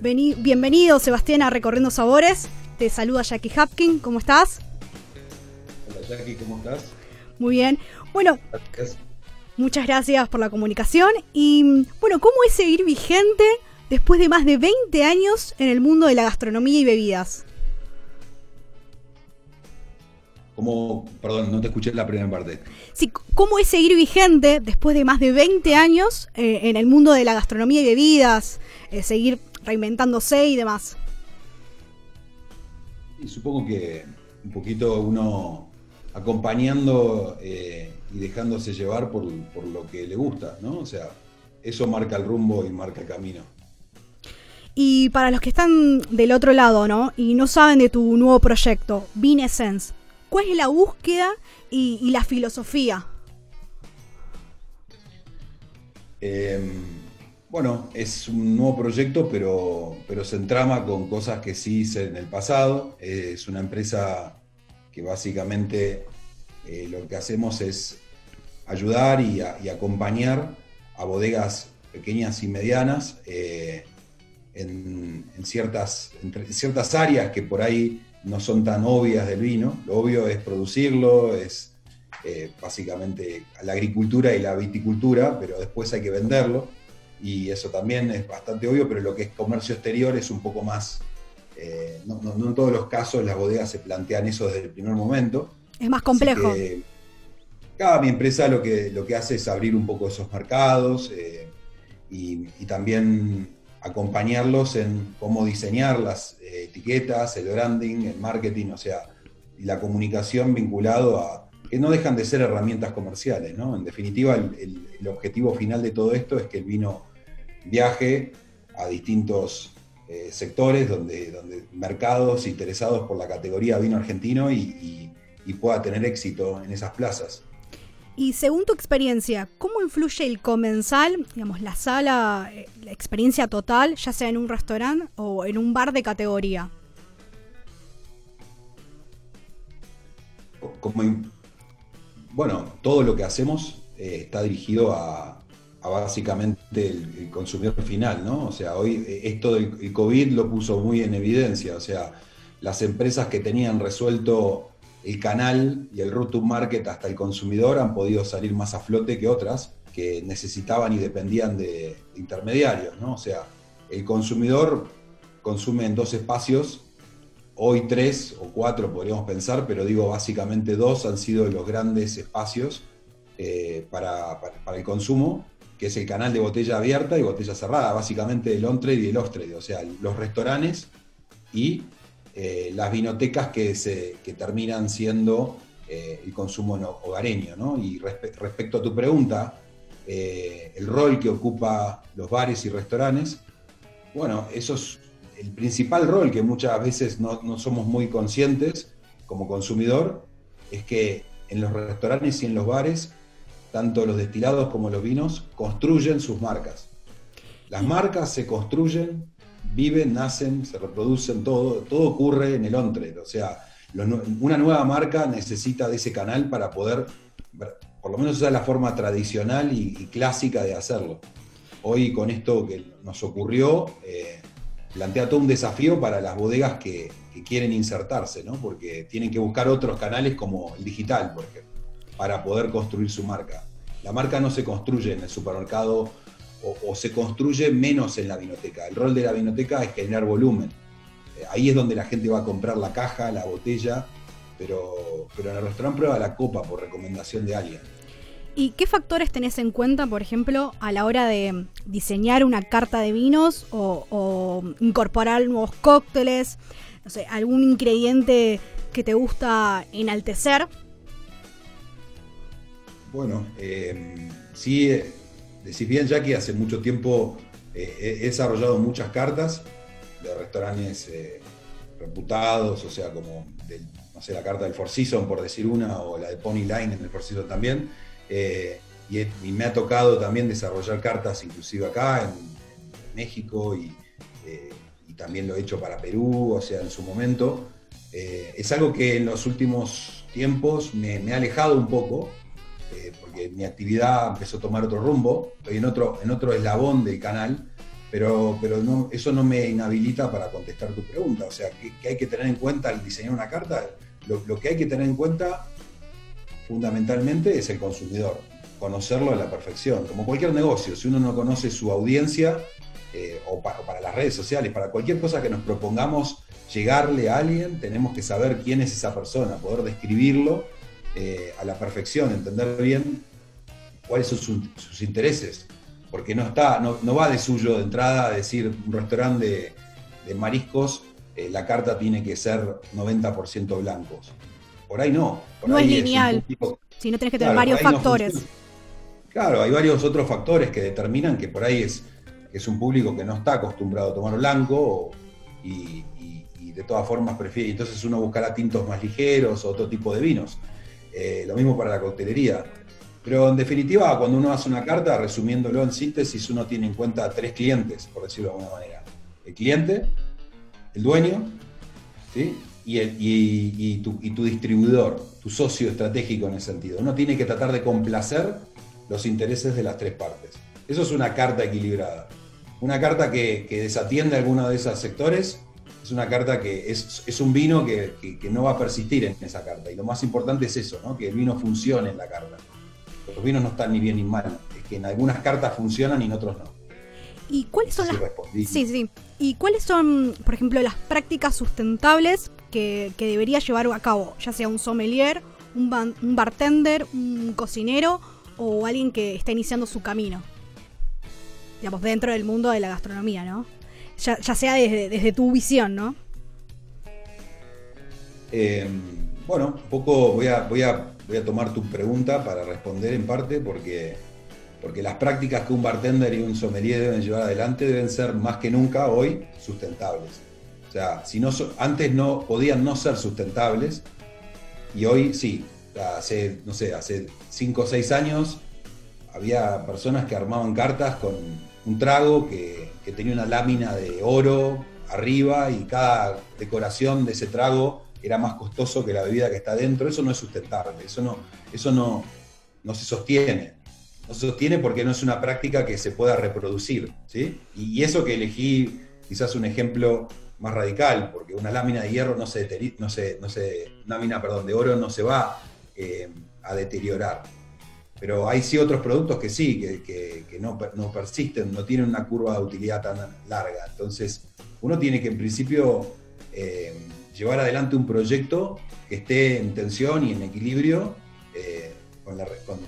Bienvenido Sebastián a Recorriendo Sabores, te saluda Jackie Hapkin, ¿cómo estás? Hola Jackie, ¿cómo estás? Muy bien. Bueno, Gracias. Muchas gracias por la comunicación. Y bueno, ¿cómo es seguir vigente después de más de 20 años en el mundo de la gastronomía y bebidas? ¿Cómo, perdón, no te escuché la primera parte. Sí, ¿Cómo es seguir vigente después de más de 20 años eh, en el mundo de la gastronomía y bebidas? Eh, seguir reinventándose y demás. Y supongo que un poquito uno acompañando eh, y dejándose llevar por, por lo que le gusta, ¿no? O sea, eso marca el rumbo y marca el camino. Y para los que están del otro lado, ¿no? Y no saben de tu nuevo proyecto, Bean Essence, ¿cuál es la búsqueda y, y la filosofía? Eh, bueno, es un nuevo proyecto, pero, pero se entrama con cosas que sí hice en el pasado. Es una empresa que básicamente eh, lo que hacemos es ayudar y, acompañar a bodegas pequeñas y medianas eh, en, ciertas, ciertas áreas que por ahí no son tan obvias del vino. Lo obvio es producirlo, es eh, básicamente la agricultura y la viticultura, pero después hay que venderlo y eso también es bastante obvio, pero lo que es comercio exterior es un poco más, eh, no, no- no en todos los casos las bodegas se plantean eso desde el primer momento. Es más complejo. que, cada mi empresa lo que, lo que hace es abrir un poco esos mercados eh, y, y también acompañarlos en cómo diseñar las eh, etiquetas, el branding, el marketing, o sea, y la comunicación vinculado a que no dejan de ser herramientas comerciales, ¿no? En definitiva, el, el- el objetivo final de todo esto es que el vino viaje a distintos eh, sectores, donde, donde mercados interesados por la categoría vino argentino y, y- y pueda tener éxito en esas plazas. Y según tu experiencia, ¿cómo influye el comensal, digamos, la sala, eh, la experiencia total, ya sea en un restaurante o en un bar de categoría? como bueno, todo lo que hacemos eh, está dirigido a, a básicamente el, consumidor final, ¿no? O sea, hoy eh, esto del el COVID lo puso muy en evidencia, o sea, las empresas que tenían resuelto el canal y el route to market hasta el consumidor han podido salir más a flote que otras que necesitaban y dependían de, intermediarios, ¿no? O sea, el consumidor consume en dos espacios hoy tres o cuatro podríamos pensar, pero digo básicamente dos han sido los grandes espacios eh, para el consumo, que es el canal de botella abierta y botella cerrada, básicamente el on-trade y el off-trade, o sea, los restaurantes y eh, las vinotecas que, se, que terminan siendo eh, el consumo hogareño. ¿no? Y respe- respecto a tu pregunta, eh, el rol que ocupa los bares y restaurantes, bueno, eso es el principal rol que muchas veces no, no somos muy conscientes como consumidor, es que en los restaurantes y en los bares, tanto los destilados como los vinos construyen sus marcas. Las marcas se construyen, viven, nacen, se reproducen, todo, todo ocurre en el on-trade. O sea, una nueva marca necesita de ese canal para poder, por lo menos esa es la forma tradicional y, y clásica de hacerlo. Hoy con esto que nos ocurrió, eh, plantea todo un desafío para las bodegas que, que quieren insertarse, ¿no? Porque tienen que buscar otros canales como el digital, por ejemplo, para poder construir su marca. La marca no se construye en el supermercado o, se construye menos en la vinoteca. El rol de la vinoteca es generar volumen. Eh, Ahí es donde la gente va a comprar la caja, la botella, pero, pero en el restaurante prueba la copa por recomendación de alguien. ¿Y qué factores tenés en cuenta, por ejemplo, a la hora de diseñar una carta de vinos o, o incorporar nuevos cócteles? No sé, algún ingrediente que te gusta enaltecer. Bueno, eh, sí, eh, decís bien, Jackie, hace mucho tiempo eh, he desarrollado muchas cartas de restaurantes reputados, o sea, como del, no sé, la carta del Four Seasons, por decir una, o la de Pony Line en el Four también. Y, me ha tocado también desarrollar cartas, inclusive acá en, México, y, también lo he hecho para Perú, o sea, en su momento. Es algo que en los últimos tiempos me ha alejado un poco, eh, porque mi actividad empezó a tomar otro rumbo, estoy en otro, en otro eslabón del canal, pero, pero eso no me inhabilita para contestar tu pregunta. O sea, ¿qué, hay que tener en cuenta al diseñar una carta? Lo, que hay que tener en cuenta fundamentalmente es el consumidor, conocerlo a la perfección. Como cualquier negocio, si uno no conoce su audiencia, eh, o, pa- o para las redes sociales, para cualquier cosa que nos propongamos llegarle a alguien, tenemos que saber quién es esa persona, poder describirlo eh, a la perfección, entender bien cuáles son sus, sus intereses. Porque no, está, no, no va de suyo de entrada a decir un restaurante de, de mariscos, eh, la carta tiene que ser 90% blancos. Por ahí no. por No ahí es lineal. público- Si no tenés que tener Claro, varios no factores. claro, hay varios otros factores que determinan que por ahí es, es un público que no está acostumbrado a tomar blanco y, y- y de todas formas prefiere. Entonces uno buscará tintos más ligeros otro tipo de vinos. Eh, lo mismo para la coctelería. Pero en definitiva, cuando uno hace una carta, resumiéndolo en síntesis, uno tiene en cuenta tres clientes, por decirlo de alguna manera. El cliente, el dueño, ¿sí? y, y- y tu, y tu distribuidor, tu socio estratégico en ese sentido. Uno tiene que tratar de complacer los intereses de las tres partes. Eso es una carta equilibrada. Una carta que, que desatiende alguno de esos sectores es una carta que es, es un vino que, que- que no va a persistir en esa carta. Y lo más importante es eso, ¿no? que el vino funcione en la carta. Los vinos no están ni bien ni mal, es que en algunas cartas funcionan y en otros no. ¿Y cuáles son Sí, las respondí. Sí, sí. ¿Y cuáles son, por ejemplo, las prácticas sustentables que, que debería llevar a cabo, ya sea un sommelier, un, ban- un bartender, un cocinero o alguien que está iniciando su camino? Digamos, dentro del mundo de la gastronomía, ¿no? Ya, ya sea desde, desde tu visión, ¿no? Eh, bueno, un poco voy a, voy, a, voy a tomar tu pregunta para responder en parte porque, porque las prácticas que un bartender y un sommelier deben llevar adelante deben ser más que nunca hoy sustentables. O sea, si no, antes no podían no ser sustentables y hoy sí. Hace, no sé, hace 5 o 6 años había personas que armaban cartas con un trago que, tenía una lámina de oro arriba y cada decoración de ese trago era más costoso que la bebida que está dentro. Eso no es sustentable, eso no, eso no, no se sostiene. No se sostiene porque no es una práctica que se pueda reproducir. ¿sí? Y, eso que elegí quizás un ejemplo más radical, porque una lámina de hierro no se, no se, no se lámina, perdón, de oro no se va eh, a deteriorar. Pero hay sí otros productos que sí, que, que- no, no persisten, no tienen una curva de utilidad tan larga. Entonces, uno tiene que en principio eh, llevar adelante un proyecto que esté en tensión y en equilibrio eh,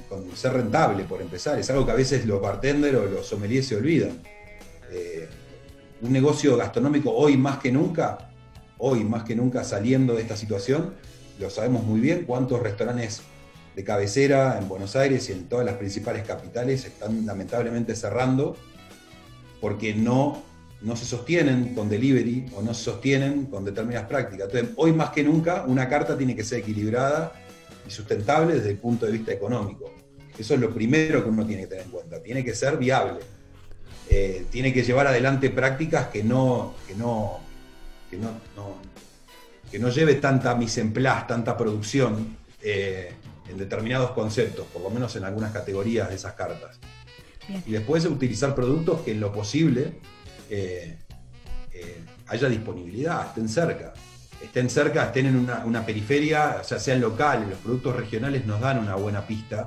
con ser rentable, por empezar. Es algo que a veces los bartenders o los sommeliers se olvidan. Eh, un negocio gastronómico hoy más que nunca, hoy más que nunca saliendo de esta situación, lo sabemos muy bien, cuántos restaurantes de cabecera en Buenos Aires y en todas las principales capitales están lamentablemente cerrando porque no, no se sostienen con delivery o no se sostienen con determinadas prácticas. Entonces, hoy más que nunca, una carta tiene que ser equilibrada y sustentable desde el punto de vista económico. Eso es lo primero que uno tiene que tener en cuenta. Tiene que ser viable. Eh, tiene que llevar adelante prácticas que no, que no, que no, que no lleve tanta mise en place, tanta producción eh, en determinados conceptos, por lo menos en algunas categorías de esas cartas. Bien. Y después utilizar productos que en lo posible eh, eh, haya disponibilidad, estén cerca. Estén cerca, estén en una, una periferia, o sea, sean locales, los productos regionales nos dan una buena pista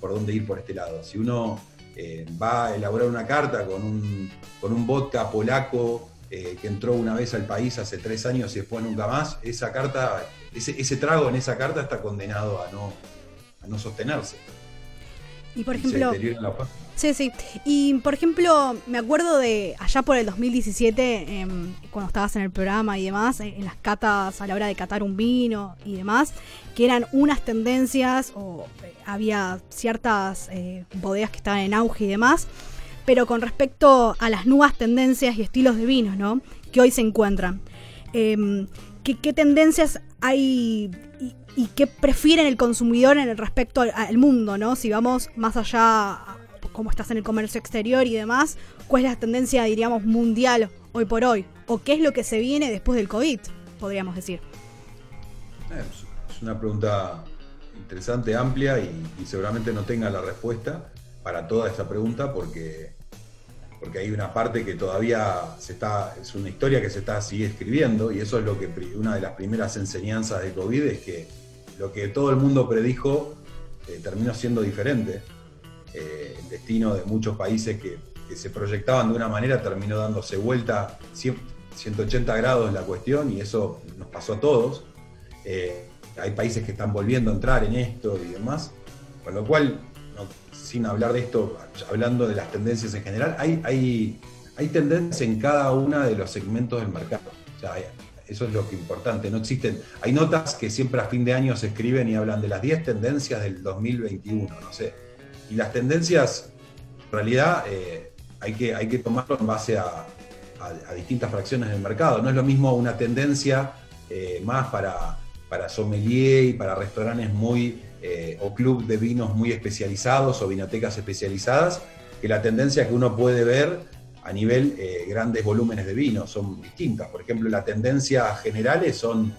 por dónde ir por este lado. Si uno eh, va a elaborar una carta con un, con un vodka polaco que entró una vez al país hace tres años y después nunca más, esa carta, ese, ese trago en esa carta está condenado a no, no sostenerse. Y por ejemplo. Sí, sí. Y por ejemplo, me acuerdo de allá por el 2017, em, cuando estabas en el programa y demás, en, en las catas a la hora de catar un vino y demás, que eran unas tendencias o eh, había ciertas eh, bodegas que estaban en auge y demás, pero con respecto a las nuevas tendencias y estilos de vinos, ¿no? Que hoy se encuentran. em, qué, qué tendencias hay y, y qué prefieren el consumidor en el respecto al, mundo, ¿no? Si vamos más allá, a cómo estás en el comercio exterior y demás, ¿cuál es la tendencia, diríamos, mundial hoy por hoy? ¿O qué es lo que se viene después del COVID, podríamos decir? Eh, Es una pregunta interesante, amplia y, seguramente no tenga la respuesta para toda esta pregunta porque, porque hay una parte que todavía se está, es una historia que se está sigue escribiendo y eso es lo que una de las primeras enseñanzas de COVID es que lo que todo el mundo predijo eh, terminó siendo diferente. Eh, el destino de muchos países que, se proyectaban de una manera terminó dándose vuelta 100 180 grados la cuestión y eso nos pasó a todos. Eh, hay países que están volviendo a entrar en esto y demás, con lo cual, sin hablar de esto, hablando de las tendencias en general, hay, hay, tendencias en cada uno de los segmentos del mercado. Eso es lo que importante. No existen, hay notas que siempre a fin de año se escriben y hablan de las 10 tendencias del 2021, no sé. Y las tendencias, en realidad, eh, hay, que, hay que tomarlo en base a, a- a distintas fracciones del mercado. No es lo mismo una tendencia eh, más para, para sommelier y para restaurantes muy eh, o club de vinos muy especializados o vinotecas especializadas, que la tendencia que uno puede ver a nivel eh, grandes volúmenes de vino son distintas. Por ejemplo, la tendencia generales son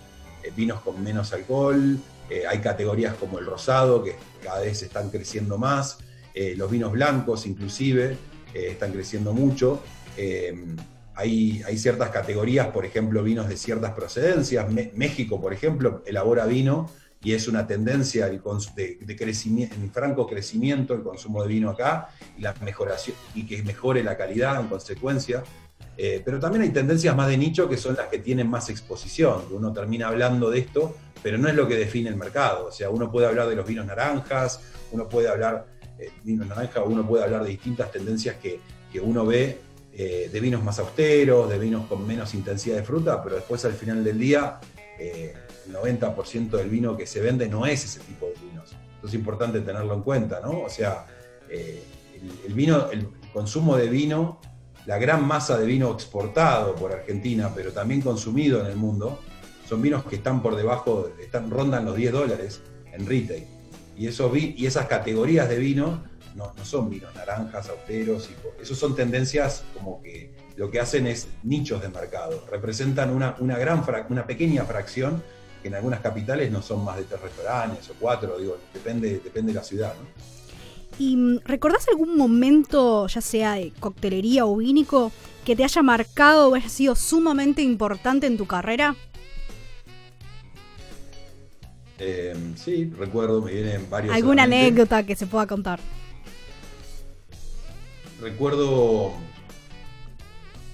eh, vinos con menos alcohol, eh, hay categorías como el rosado que cada vez están creciendo más, eh, los vinos blancos inclusive están creciendo mucho. Hay, hay ciertas categorías, por ejemplo, vinos de ciertas procedencias. México, por ejemplo, elabora vino y es una tendencia de, de crecimiento, en franco crecimiento el consumo de vino acá y, la mejoración, y que mejore la calidad en consecuencia. Eh, pero también hay tendencias más de nicho que son las que tienen más exposición. Uno termina hablando de esto, pero no es lo que define el mercado. O sea, uno puede hablar de los vinos naranjas, uno puede hablar eh, vino naranja, uno puede hablar de distintas tendencias que, que uno ve eh, de vinos más austeros, de vinos con menos intensidad de fruta, pero después al final del día eh, el 90% del vino que se vende no es ese tipo de vinos. Entonces es importante tenerlo en cuenta, ¿no? O sea, eh, el, vino, el consumo de vino, la gran masa de vino exportado por Argentina, pero también consumido en el mundo, son vinos que están por debajo, están, rondan los 10 dólares en retail. Y, esos y esas categorías de vino no, son vinos naranjas, austeros, y esos son tendencias como que lo que hacen es nichos de mercado, representan una, una, gran frac- una pequeña fracción que en algunas capitales no son más de tres restaurantes o cuatro, digo, depende, depende de la ciudad. ¿no? ¿Y mm, recordás algún momento, ya sea de coctelería o vínico, que te haya marcado o haya sido sumamente importante en tu carrera? Eh, sí, recuerdo, me vienen varios. ¿Alguna anécdota que se pueda contar? Recuerdo.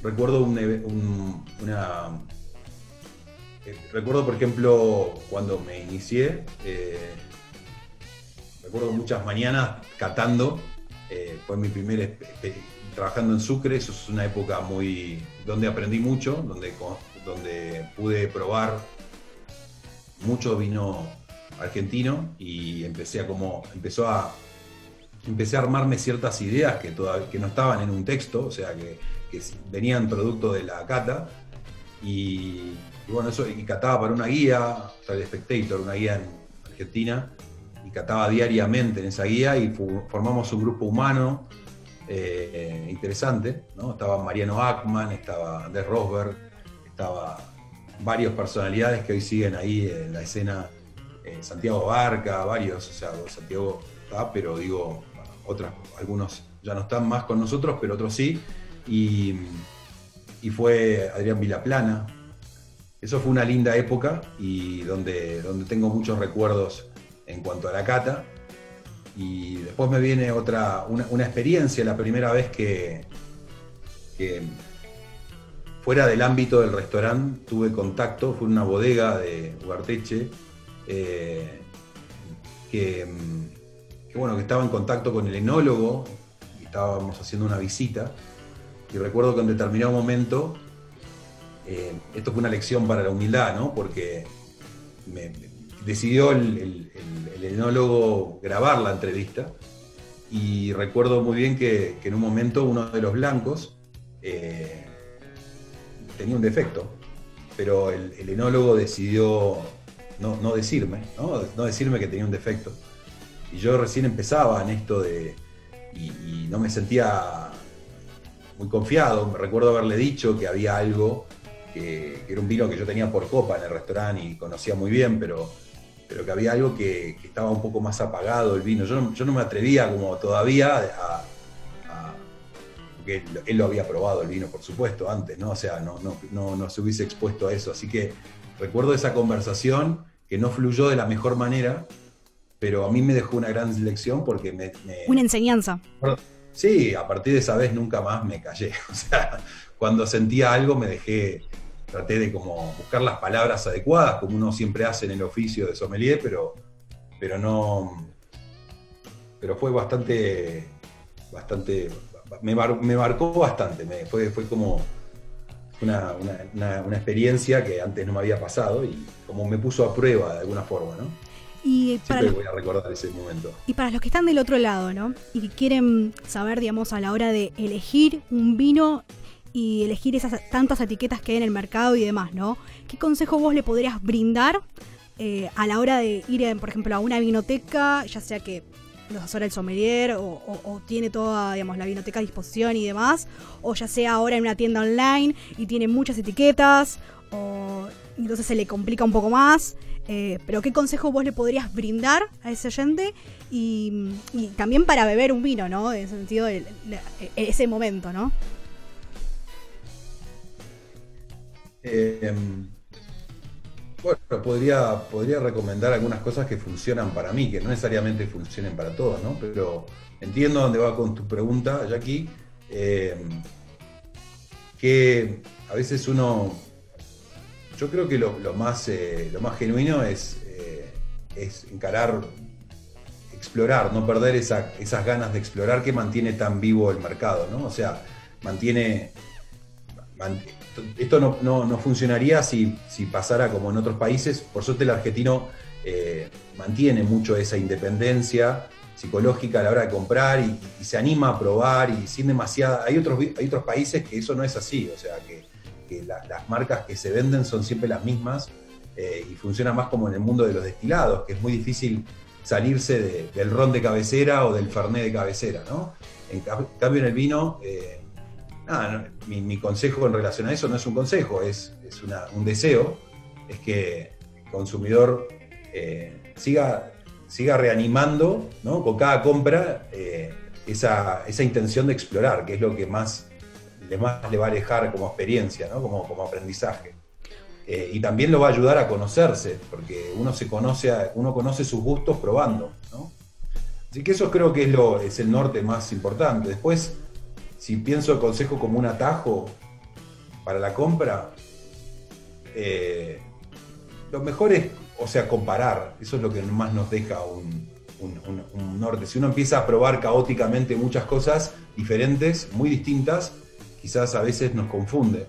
Recuerdo un un- una. Eh, recuerdo, por ejemplo, cuando me inicié. eh, recuerdo muchas mañanas catando. eh, fue mi primer. trabajando en Sucre, eso es una época muy. donde aprendí mucho, donde, donde pude probar mucho vino argentino y empecé a como. empezó a empecé a armarme ciertas ideas que, todavía, que no estaban en un texto, o sea, que, que venían producto de la cata. Y, y bueno, eso, y cataba para una guía, sea, el Spectator, una guía en Argentina, y cataba diariamente en esa guía y formamos un grupo humano eh, interesante, ¿no? Estaba Mariano Ackman, estaba Andrés Rosberg, estaba varias personalidades que hoy siguen ahí en la escena, eh, Santiago Barca, varios, o sea, Santiago está, pero digo, otras, algunos ya no están más con nosotros, pero otros sí, y, y fue Adrián Vilaplana. Eso fue una linda época y donde, donde tengo muchos recuerdos en cuanto a la cata. Y después me viene otra, una, una experiencia, la primera vez que, fuera del ámbito del restaurante tuve contacto, fue una bodega de Ugarteche, eh, que, mm, que, bueno, que estaba en contacto con el enólogo, y estábamos haciendo una visita, y recuerdo que en determinado momento, eh, esto fue una lección para la humildad, ¿no? Porque me, decidió el, enólogo grabar la entrevista, y recuerdo muy bien que, en un momento uno de los blancos eh, tenía un defecto. pero el, enólogo decidió no, no decirme, ¿no? no decirme que tenía un defecto. Y yo recién empezaba en esto de. Y, y no me sentía muy confiado. Me recuerdo haberle dicho que había algo, que, que era un vino que yo tenía por copa en el restaurante y conocía muy bien, pero, pero que había algo que, que estaba un poco más apagado el vino. Yo no, yo no me atrevía como todavía a. porque él, él lo había probado el vino, por supuesto, antes, ¿no? O sea, no, no, no, no se hubiese expuesto a eso. Así que recuerdo esa conversación que no fluyó de la mejor manera, pero a mí me dejó una gran lección porque me, me- Una enseñanza. Sí, a partir de esa vez nunca más me callé. O sea, cuando sentía algo me dejé, traté de como buscar las palabras adecuadas, como uno siempre hace en el oficio de sommelier, pero, pero no, pero fue bastante, bastante, me, mar- me marcó bastante, me, fue, fue como una, una- una- una experiencia que antes no me había pasado y como me puso a prueba de alguna forma, ¿no? Y para, Siempre los, voy a recordar ese momento. y para los que están del otro lado, ¿no? Y que quieren saber, digamos, a la hora de elegir un vino y elegir esas tantas etiquetas que hay en el mercado y demás, ¿no? ¿Qué consejo vos le podrías brindar eh, a la hora de ir, por ejemplo, a una vinoteca, ya sea que los asesora el sommelier o, tiene toda, digamos, la vinoteca a disposición y demás, o ya sea ahora en una tienda online y tiene muchas etiquetas, o entonces se le complica un poco más. eh, pero ¿qué consejo vos le podrías brindar a ese oyente? Y, también para beber un vino, ¿no? En el sentido de ese momento, ¿no? Eh, bueno, podría, podría recomendar algunas cosas que funcionan para mí, que no necesariamente funcionen para todos, ¿no? Pero entiendo dónde va con tu pregunta, Jackie. Eh, que a veces uno. Yo creo que lo, más, eh, lo más genuino es, eh, es encarar, explorar, no perder esa- esas ganas de explorar que mantiene tan vivo el mercado, ¿no? O sea, mantiene man- esto no, no- no funcionaría si, si pasara como en otros países. Por suerte el argentino eh, mantiene mucho esa independencia psicológica a la hora de comprar y, se anima a probar y sin demasiada... Hay otros, hay otros países que eso no es así, o sea, que, que la- las marcas que se venden son siempre las mismas eh, y funciona más como en el mundo de los destilados, que es muy difícil salirse de- del ron de cabecera o del fernet de cabecera, ¿no? En ca- cambio en el vino... eh, No, mi, consejo en relación a eso no es un consejo, es, es un deseo, es que el consumidor eh, siga, siga reanimando con cada compra eh, esa, esa intención de explorar, que es lo que más le, más le va a alejar como experiencia, como, como aprendizaje. Eh, y también lo va a ayudar a conocerse, porque uno se conoce, uno conoce sus gustos probando. Así que eso creo que es, lo, es el norte más importante. Después, si pienso el consejo como un atajo para la compra, eh, lo mejor es, o sea, comparar. Eso es lo que más nos deja un, un- un- norte. Si uno empieza a probar caóticamente muchas cosas diferentes, muy distintas, quizás a veces nos confunde.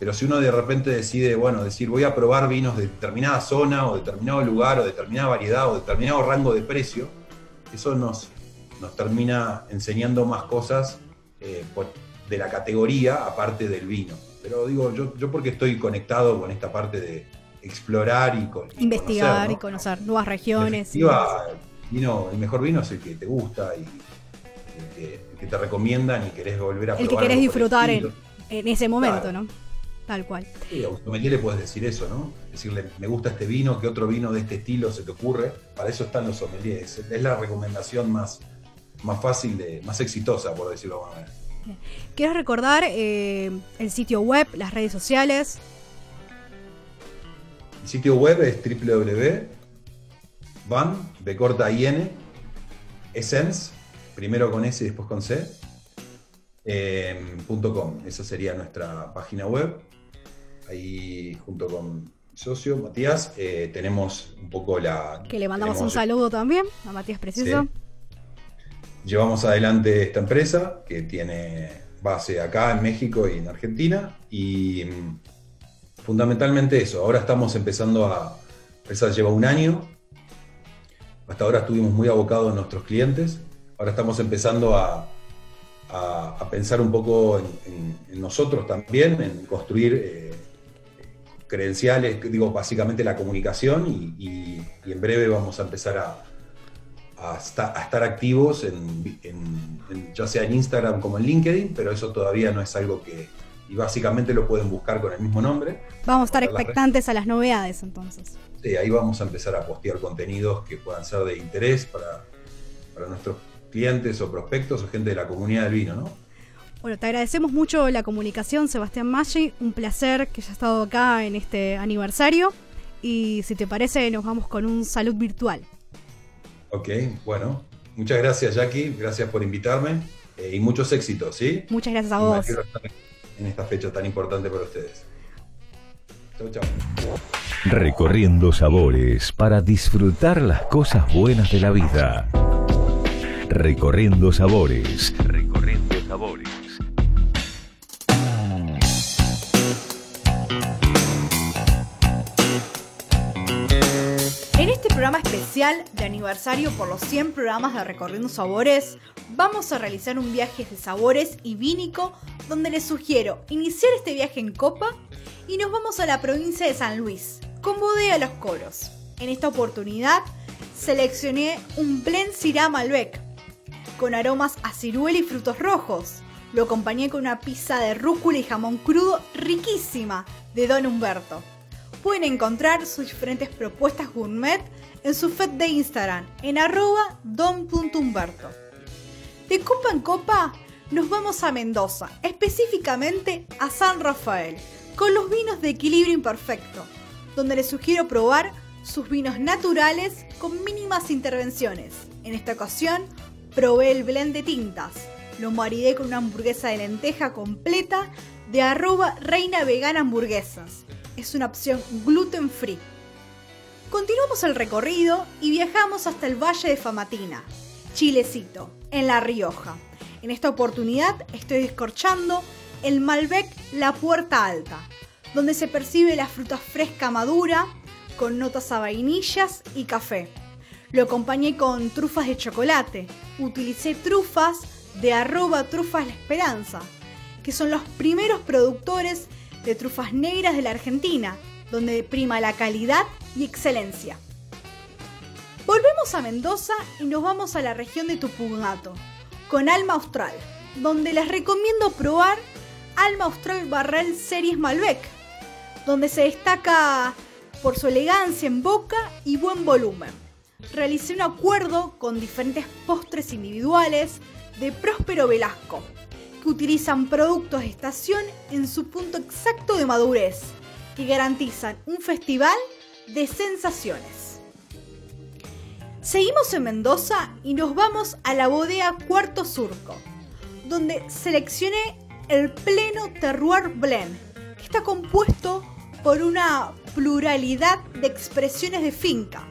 Pero si uno de repente decide, bueno, decir voy a probar vinos de determinada zona o determinado lugar o determinada variedad o determinado rango de precio, eso nos, nos termina enseñando más cosas eh, de la categoría aparte del vino. Pero digo, yo, yo porque estoy conectado con esta parte de explorar y, con- y Investigar conocer, ¿no? y conocer nuevas regiones. y el, vino, el mejor vino es el que te gusta y el que, el que te recomiendan y querés volver a el que probar querés algo por el disfrutar en, en ese momento, Claro. ¿no? Tal cual. Sí, a un sommelier le puedes decir eso, ¿no? Decirle, me gusta este vino, ¿qué otro vino de este estilo se te ocurre? Para eso están los sommeliers. Es la recomendación más, más fácil, de, más exitosa, por decirlo de alguna manera. ¿Quieres recordar eh, el sitio web, las redes sociales? El sitio web es www.van, de corta IN, essence, primero con S y después con C, eh, punto .com. Esa sería nuestra página web. Ahí, junto con mi socio, Matías, eh, tenemos un poco la... Que le mandamos un saludo también a Matías Preciso. Sí. Llevamos adelante esta empresa que tiene base acá en México y en Argentina y mm, fundamentalmente eso. Ahora estamos empezando a... Empresa lleva un año. Hasta ahora estuvimos muy abocados a nuestros clientes. Ahora estamos empezando a, a- pensar un poco en, nosotros también, en construir eh, credenciales, digo, básicamente la comunicación y en breve vamos a empezar a, a, esta- a estar activos en, en- en- ya sea en Instagram como en LinkedIn, pero eso todavía no es algo que, y básicamente lo pueden buscar con el mismo nombre. Vamos a estar expectantes a las novedades entonces. Sí, ahí vamos a empezar a postear contenidos que puedan ser de interés para, para nuestros clientes o prospectos o gente de la comunidad del vino, ¿no? Bueno, te agradecemos mucho la comunicación, Sebastián Maggi. Un placer que hayas estado acá en este aniversario. Y si te parece, nos vamos con un salud virtual. Ok, bueno. Muchas gracias, Jackie. Gracias por invitarme eh, y muchos éxitos, ¿sí? Muchas gracias a vos. en esta fecha tan importante para ustedes. Chau, chau. Recorriendo sabores para disfrutar las cosas buenas de la vida. Recorriendo sabores. Recorriendo programa especial de aniversario por los 100 programas de Recorriendo Sabores, vamos a realizar un viaje de sabores y vínico donde les sugiero iniciar este viaje en copa y nos vamos a la provincia de San Luis, con Bodega Los Coros. En esta oportunidad seleccioné un blend Syrah Malbec con aromas a ciruela y frutos rojos. Lo acompañé con una pizza de rúcula y jamón crudo riquísima de Don Humberto. Pueden encontrar sus diferentes propuestas gourmet en su feed de Instagram en arroba don.humberto. De copa en copa nos vamos a Mendoza, específicamente a San Rafael, con los vinos de equilibrio imperfecto, donde les sugiero probar sus vinos naturales con mínimas intervenciones. En esta ocasión probé el blend de tintas. Lo maridé con una hamburguesa de lenteja completa de arroba reina vegana hamburguesas. Es una opción gluten free. Continuamos el recorrido y viajamos hasta el Valle de Famatina, Chilecito, en La Rioja. En esta oportunidad estoy descorchando el Malbec La Puerta Alta, donde se percibe la fruta fresca madura con notas a vainillas y café. Lo acompañé con trufas de chocolate. Utilicé trufas de arroba trufas la esperanza, que son los primeros productores de trufas negras de la Argentina, donde prima la calidad y excelencia. Volvemos a Mendoza y nos vamos a la región de Tupungato, con Alma Austral, donde les recomiendo probar Alma Austral Barrel Series Malbec, donde se destaca por su elegancia en boca y buen volumen. Realicé un acuerdo con diferentes postres individuales de Próspero Velasco, utilizan productos de estación en su punto exacto de madurez, que garantizan un festival de sensaciones. Seguimos en Mendoza y nos vamos a la bodega Cuarto Surco, donde seleccioné el pleno Terroir Blend, que está compuesto por una pluralidad de expresiones de finca.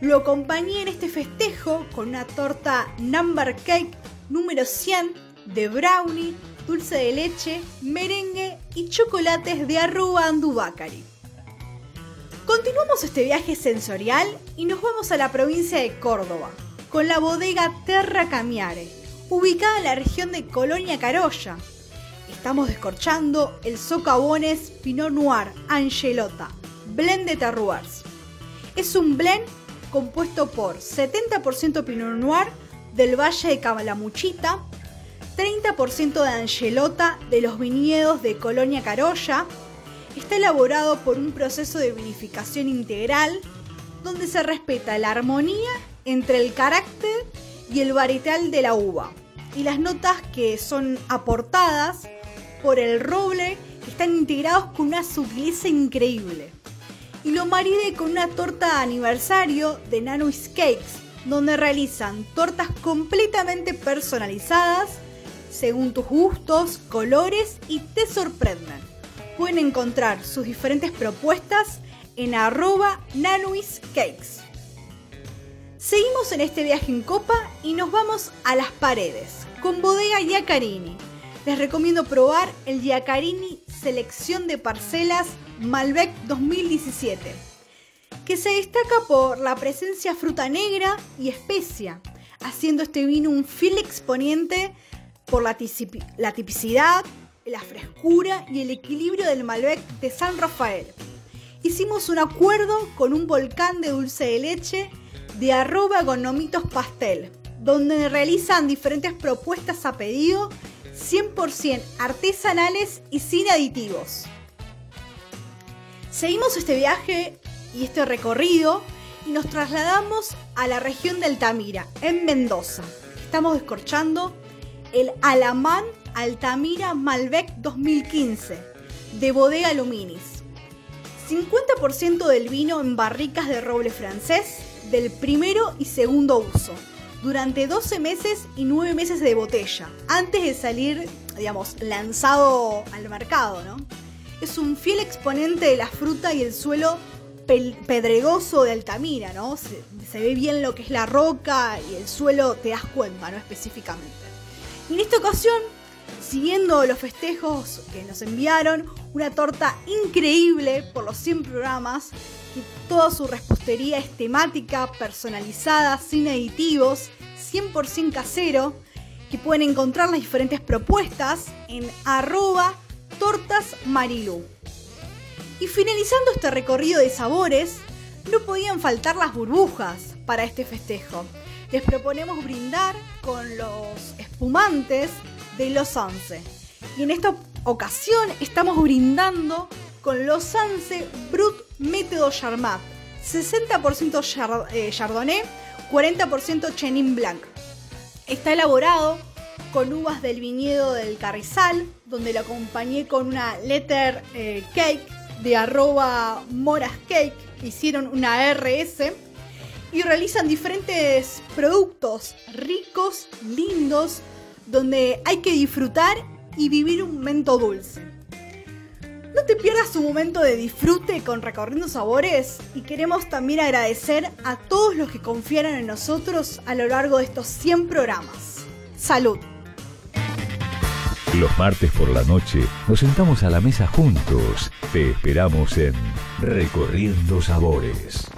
Lo acompañé en este festejo con una torta Number Cake número 100 de brownie, dulce de leche, merengue y chocolates de arroba andubacari. Continuamos este viaje sensorial y nos vamos a la provincia de Córdoba, con la bodega Terra Camiare, ubicada en la región de Colonia Carolla. Estamos descorchando el socavones Pinot Noir Angelota, blend de terroirs. Es un blend compuesto por 70% Pinot Noir del Valle de Calamuchita, 30% de Angelota de los viñedos de Colonia Carolla. Está elaborado por un proceso de vinificación integral donde se respeta la armonía entre el carácter y el varietal de la uva y las notas que son aportadas por el roble que están integrados con una sutileza increíble. Y lo maridé con una torta de aniversario de Nanois Cakes, donde realizan tortas completamente personalizadas según tus gustos, colores y te sorprenden. Pueden encontrar sus diferentes propuestas en arroba Nanois Cakes. Seguimos en este viaje en copa y nos vamos a las paredes con bodega Giacarini. Les recomiendo probar el Giacarini Selección de Parcelas Malbec 2017, que se destaca por la presencia fruta negra y especia, haciendo este vino un fiel exponente por la, tipicidad, la frescura y el equilibrio del Malbec de San Rafael. hicimos un acuerdo con un volcán de dulce de leche de arroba con nomitos pastel, donde realizan diferentes propuestas a pedido 100% artesanales y sin aditivos. Seguimos este viaje y este recorrido y nos trasladamos a la región de Altamira, en Mendoza. Estamos descorchando el Alamán Altamira Malbec 2015 de Bodega Luminis. 50% del vino en barricas de roble francés del primero y segundo uso, durante 12 meses y 9 meses de botella, antes de salir, digamos, lanzado al mercado, ¿no? Es un fiel exponente de la fruta y el suelo pedregoso de Altamira, ¿no? Se, se ve bien lo que es la roca y el suelo, te das cuenta, ¿no? Específicamente. Y en esta ocasión, siguiendo los festejos que nos enviaron, una torta increíble por los 100 programas, que toda su repostería es temática, personalizada, sin aditivos, 100% casero, que pueden encontrar las diferentes propuestas en arroba tortasmarilú. Y finalizando este recorrido de sabores, no podían faltar las burbujas para este festejo. Les proponemos brindar con los espumantes de Los Anse. Y en esta ocasión estamos brindando con Los Anse Brut Método Charmat. 60% char- eh, Chardonnay, 40% Chenin Blanc. Está elaborado con uvas del viñedo del Carrizal, donde lo acompañé con una letter eh, cake de arroba moras cake, hicieron una RS y realizan diferentes productos ricos, lindos, donde hay que disfrutar y vivir un momento dulce. No te pierdas un momento de disfrute con Recorriendo Sabores y queremos también agradecer a todos los que confiaron en nosotros a lo largo de estos 100 programas. Salud. Los martes por la noche nos sentamos a la mesa juntos. Te esperamos en Recorriendo Sabores.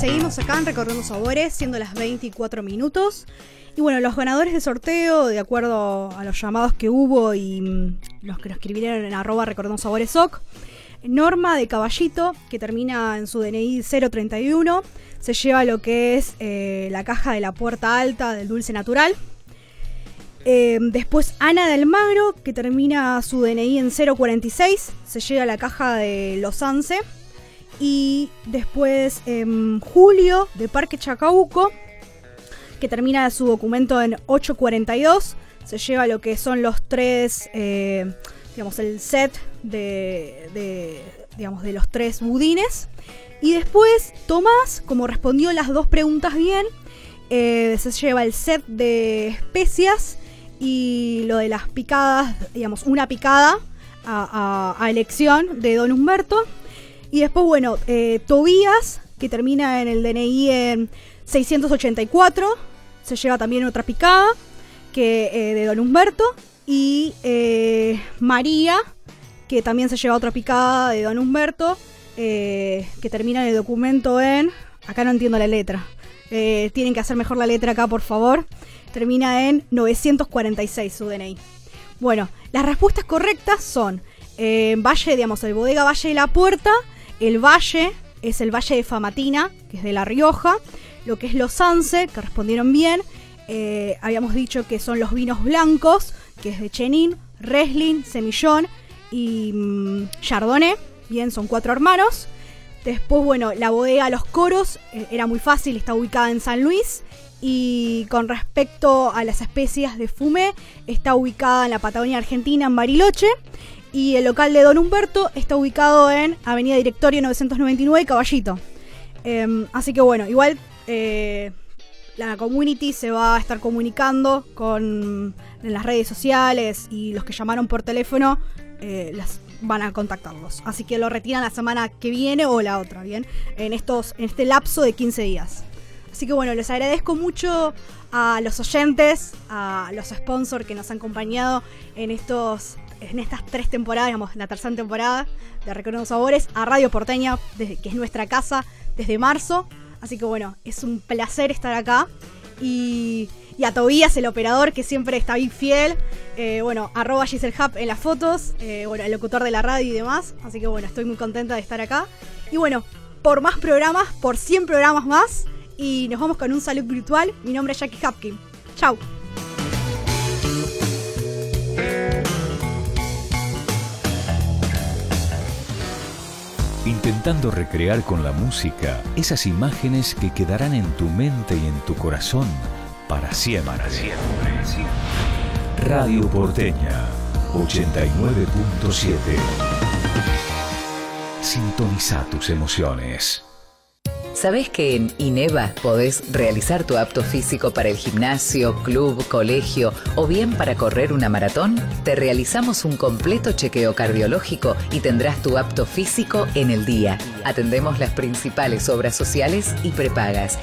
Seguimos acá en Recorriendo Sabores, siendo las 24 minutos. Y bueno, los ganadores de sorteo, de acuerdo a los llamados que hubo y mm, los que nos escribieron en arroba Recordando Sabores Norma de Caballito, que termina en su DNI 031, se lleva lo que es eh, la caja de la puerta alta del dulce natural. Eh, después Ana del Magro, que termina su DNI en 046, se lleva la caja de Los Anse. Y después em, Julio de Parque Chacabuco, que termina su documento en 842, se lleva lo que son los tres, eh, digamos, el set de, digamos, de los tres budines. Y después Tomás, como respondió las dos preguntas bien, eh, se lleva el set de especias y lo de las picadas, digamos, una picada a elección de Don Humberto. Y después, bueno, eh, Tobías, que termina en el DNI en 684, se lleva también otra picada que eh, de Don Humberto. Y eh, María, que también se lleva otra picada de Don Humberto, que termina en el documento en... Acá no entiendo la letra. Tienen que hacer mejor la letra acá, por favor. Termina en 946 su DNI. Bueno, las respuestas correctas son eh, Valle, digamos, el bodega Valle de la Puerta, el Valle es el Valle de Famatina, que es de La Rioja, lo que es los Anse, que respondieron bien, eh, habíamos dicho que son los vinos blancos, que es de Chenin, Reslin, Semillón y mm, Chardonnay, bien, son cuatro hermanos. Después, bueno, la bodega Los Coros eh, era muy fácil, está ubicada en San Luis. Y con respecto a las especies de fumé, está ubicada en la Patagonia Argentina, en Bariloche. Y el local de Don Humberto está ubicado en Avenida Directorio 999, Caballito. Em, así que bueno, igual eh, la community se va a estar comunicando con en las redes sociales y los que llamaron por teléfono eh, van a contactarlos. Así que lo retiran la semana que viene o la otra, ¿bien? En, estos, en este lapso de 15 días. Así que bueno, les agradezco mucho a los oyentes, a los sponsors que nos han acompañado en estos en estas tres temporadas, digamos, la tercera temporada de Recorriendo Sabores, a Radio Porteña, desde, que es nuestra casa desde marzo. Así que bueno, es un placer estar acá. Y, y a Tobías, el operador, que siempre está bien fiel. Eh, bueno, arroba Giselle Hub en las fotos, eh, bueno, el locutor de la radio y demás. Así que bueno, estoy muy contenta de estar acá. Y bueno, por más programas, por 100 programas más. Y nos vamos con un salud virtual. Mi nombre es Jackie Hapkin. Chau. Intentando recrear con la música esas imágenes que quedarán en tu mente y en tu corazón para siempre. Radio Porteña 89.7 Sintoniza tus emociones. ¿Sabés que en INEVA podés realizar tu apto físico para el gimnasio, club, colegio o bien para correr una maratón? Te realizamos un completo chequeo cardiológico y tendrás tu apto físico en el día. Atendemos las principales obras sociales y prepagas.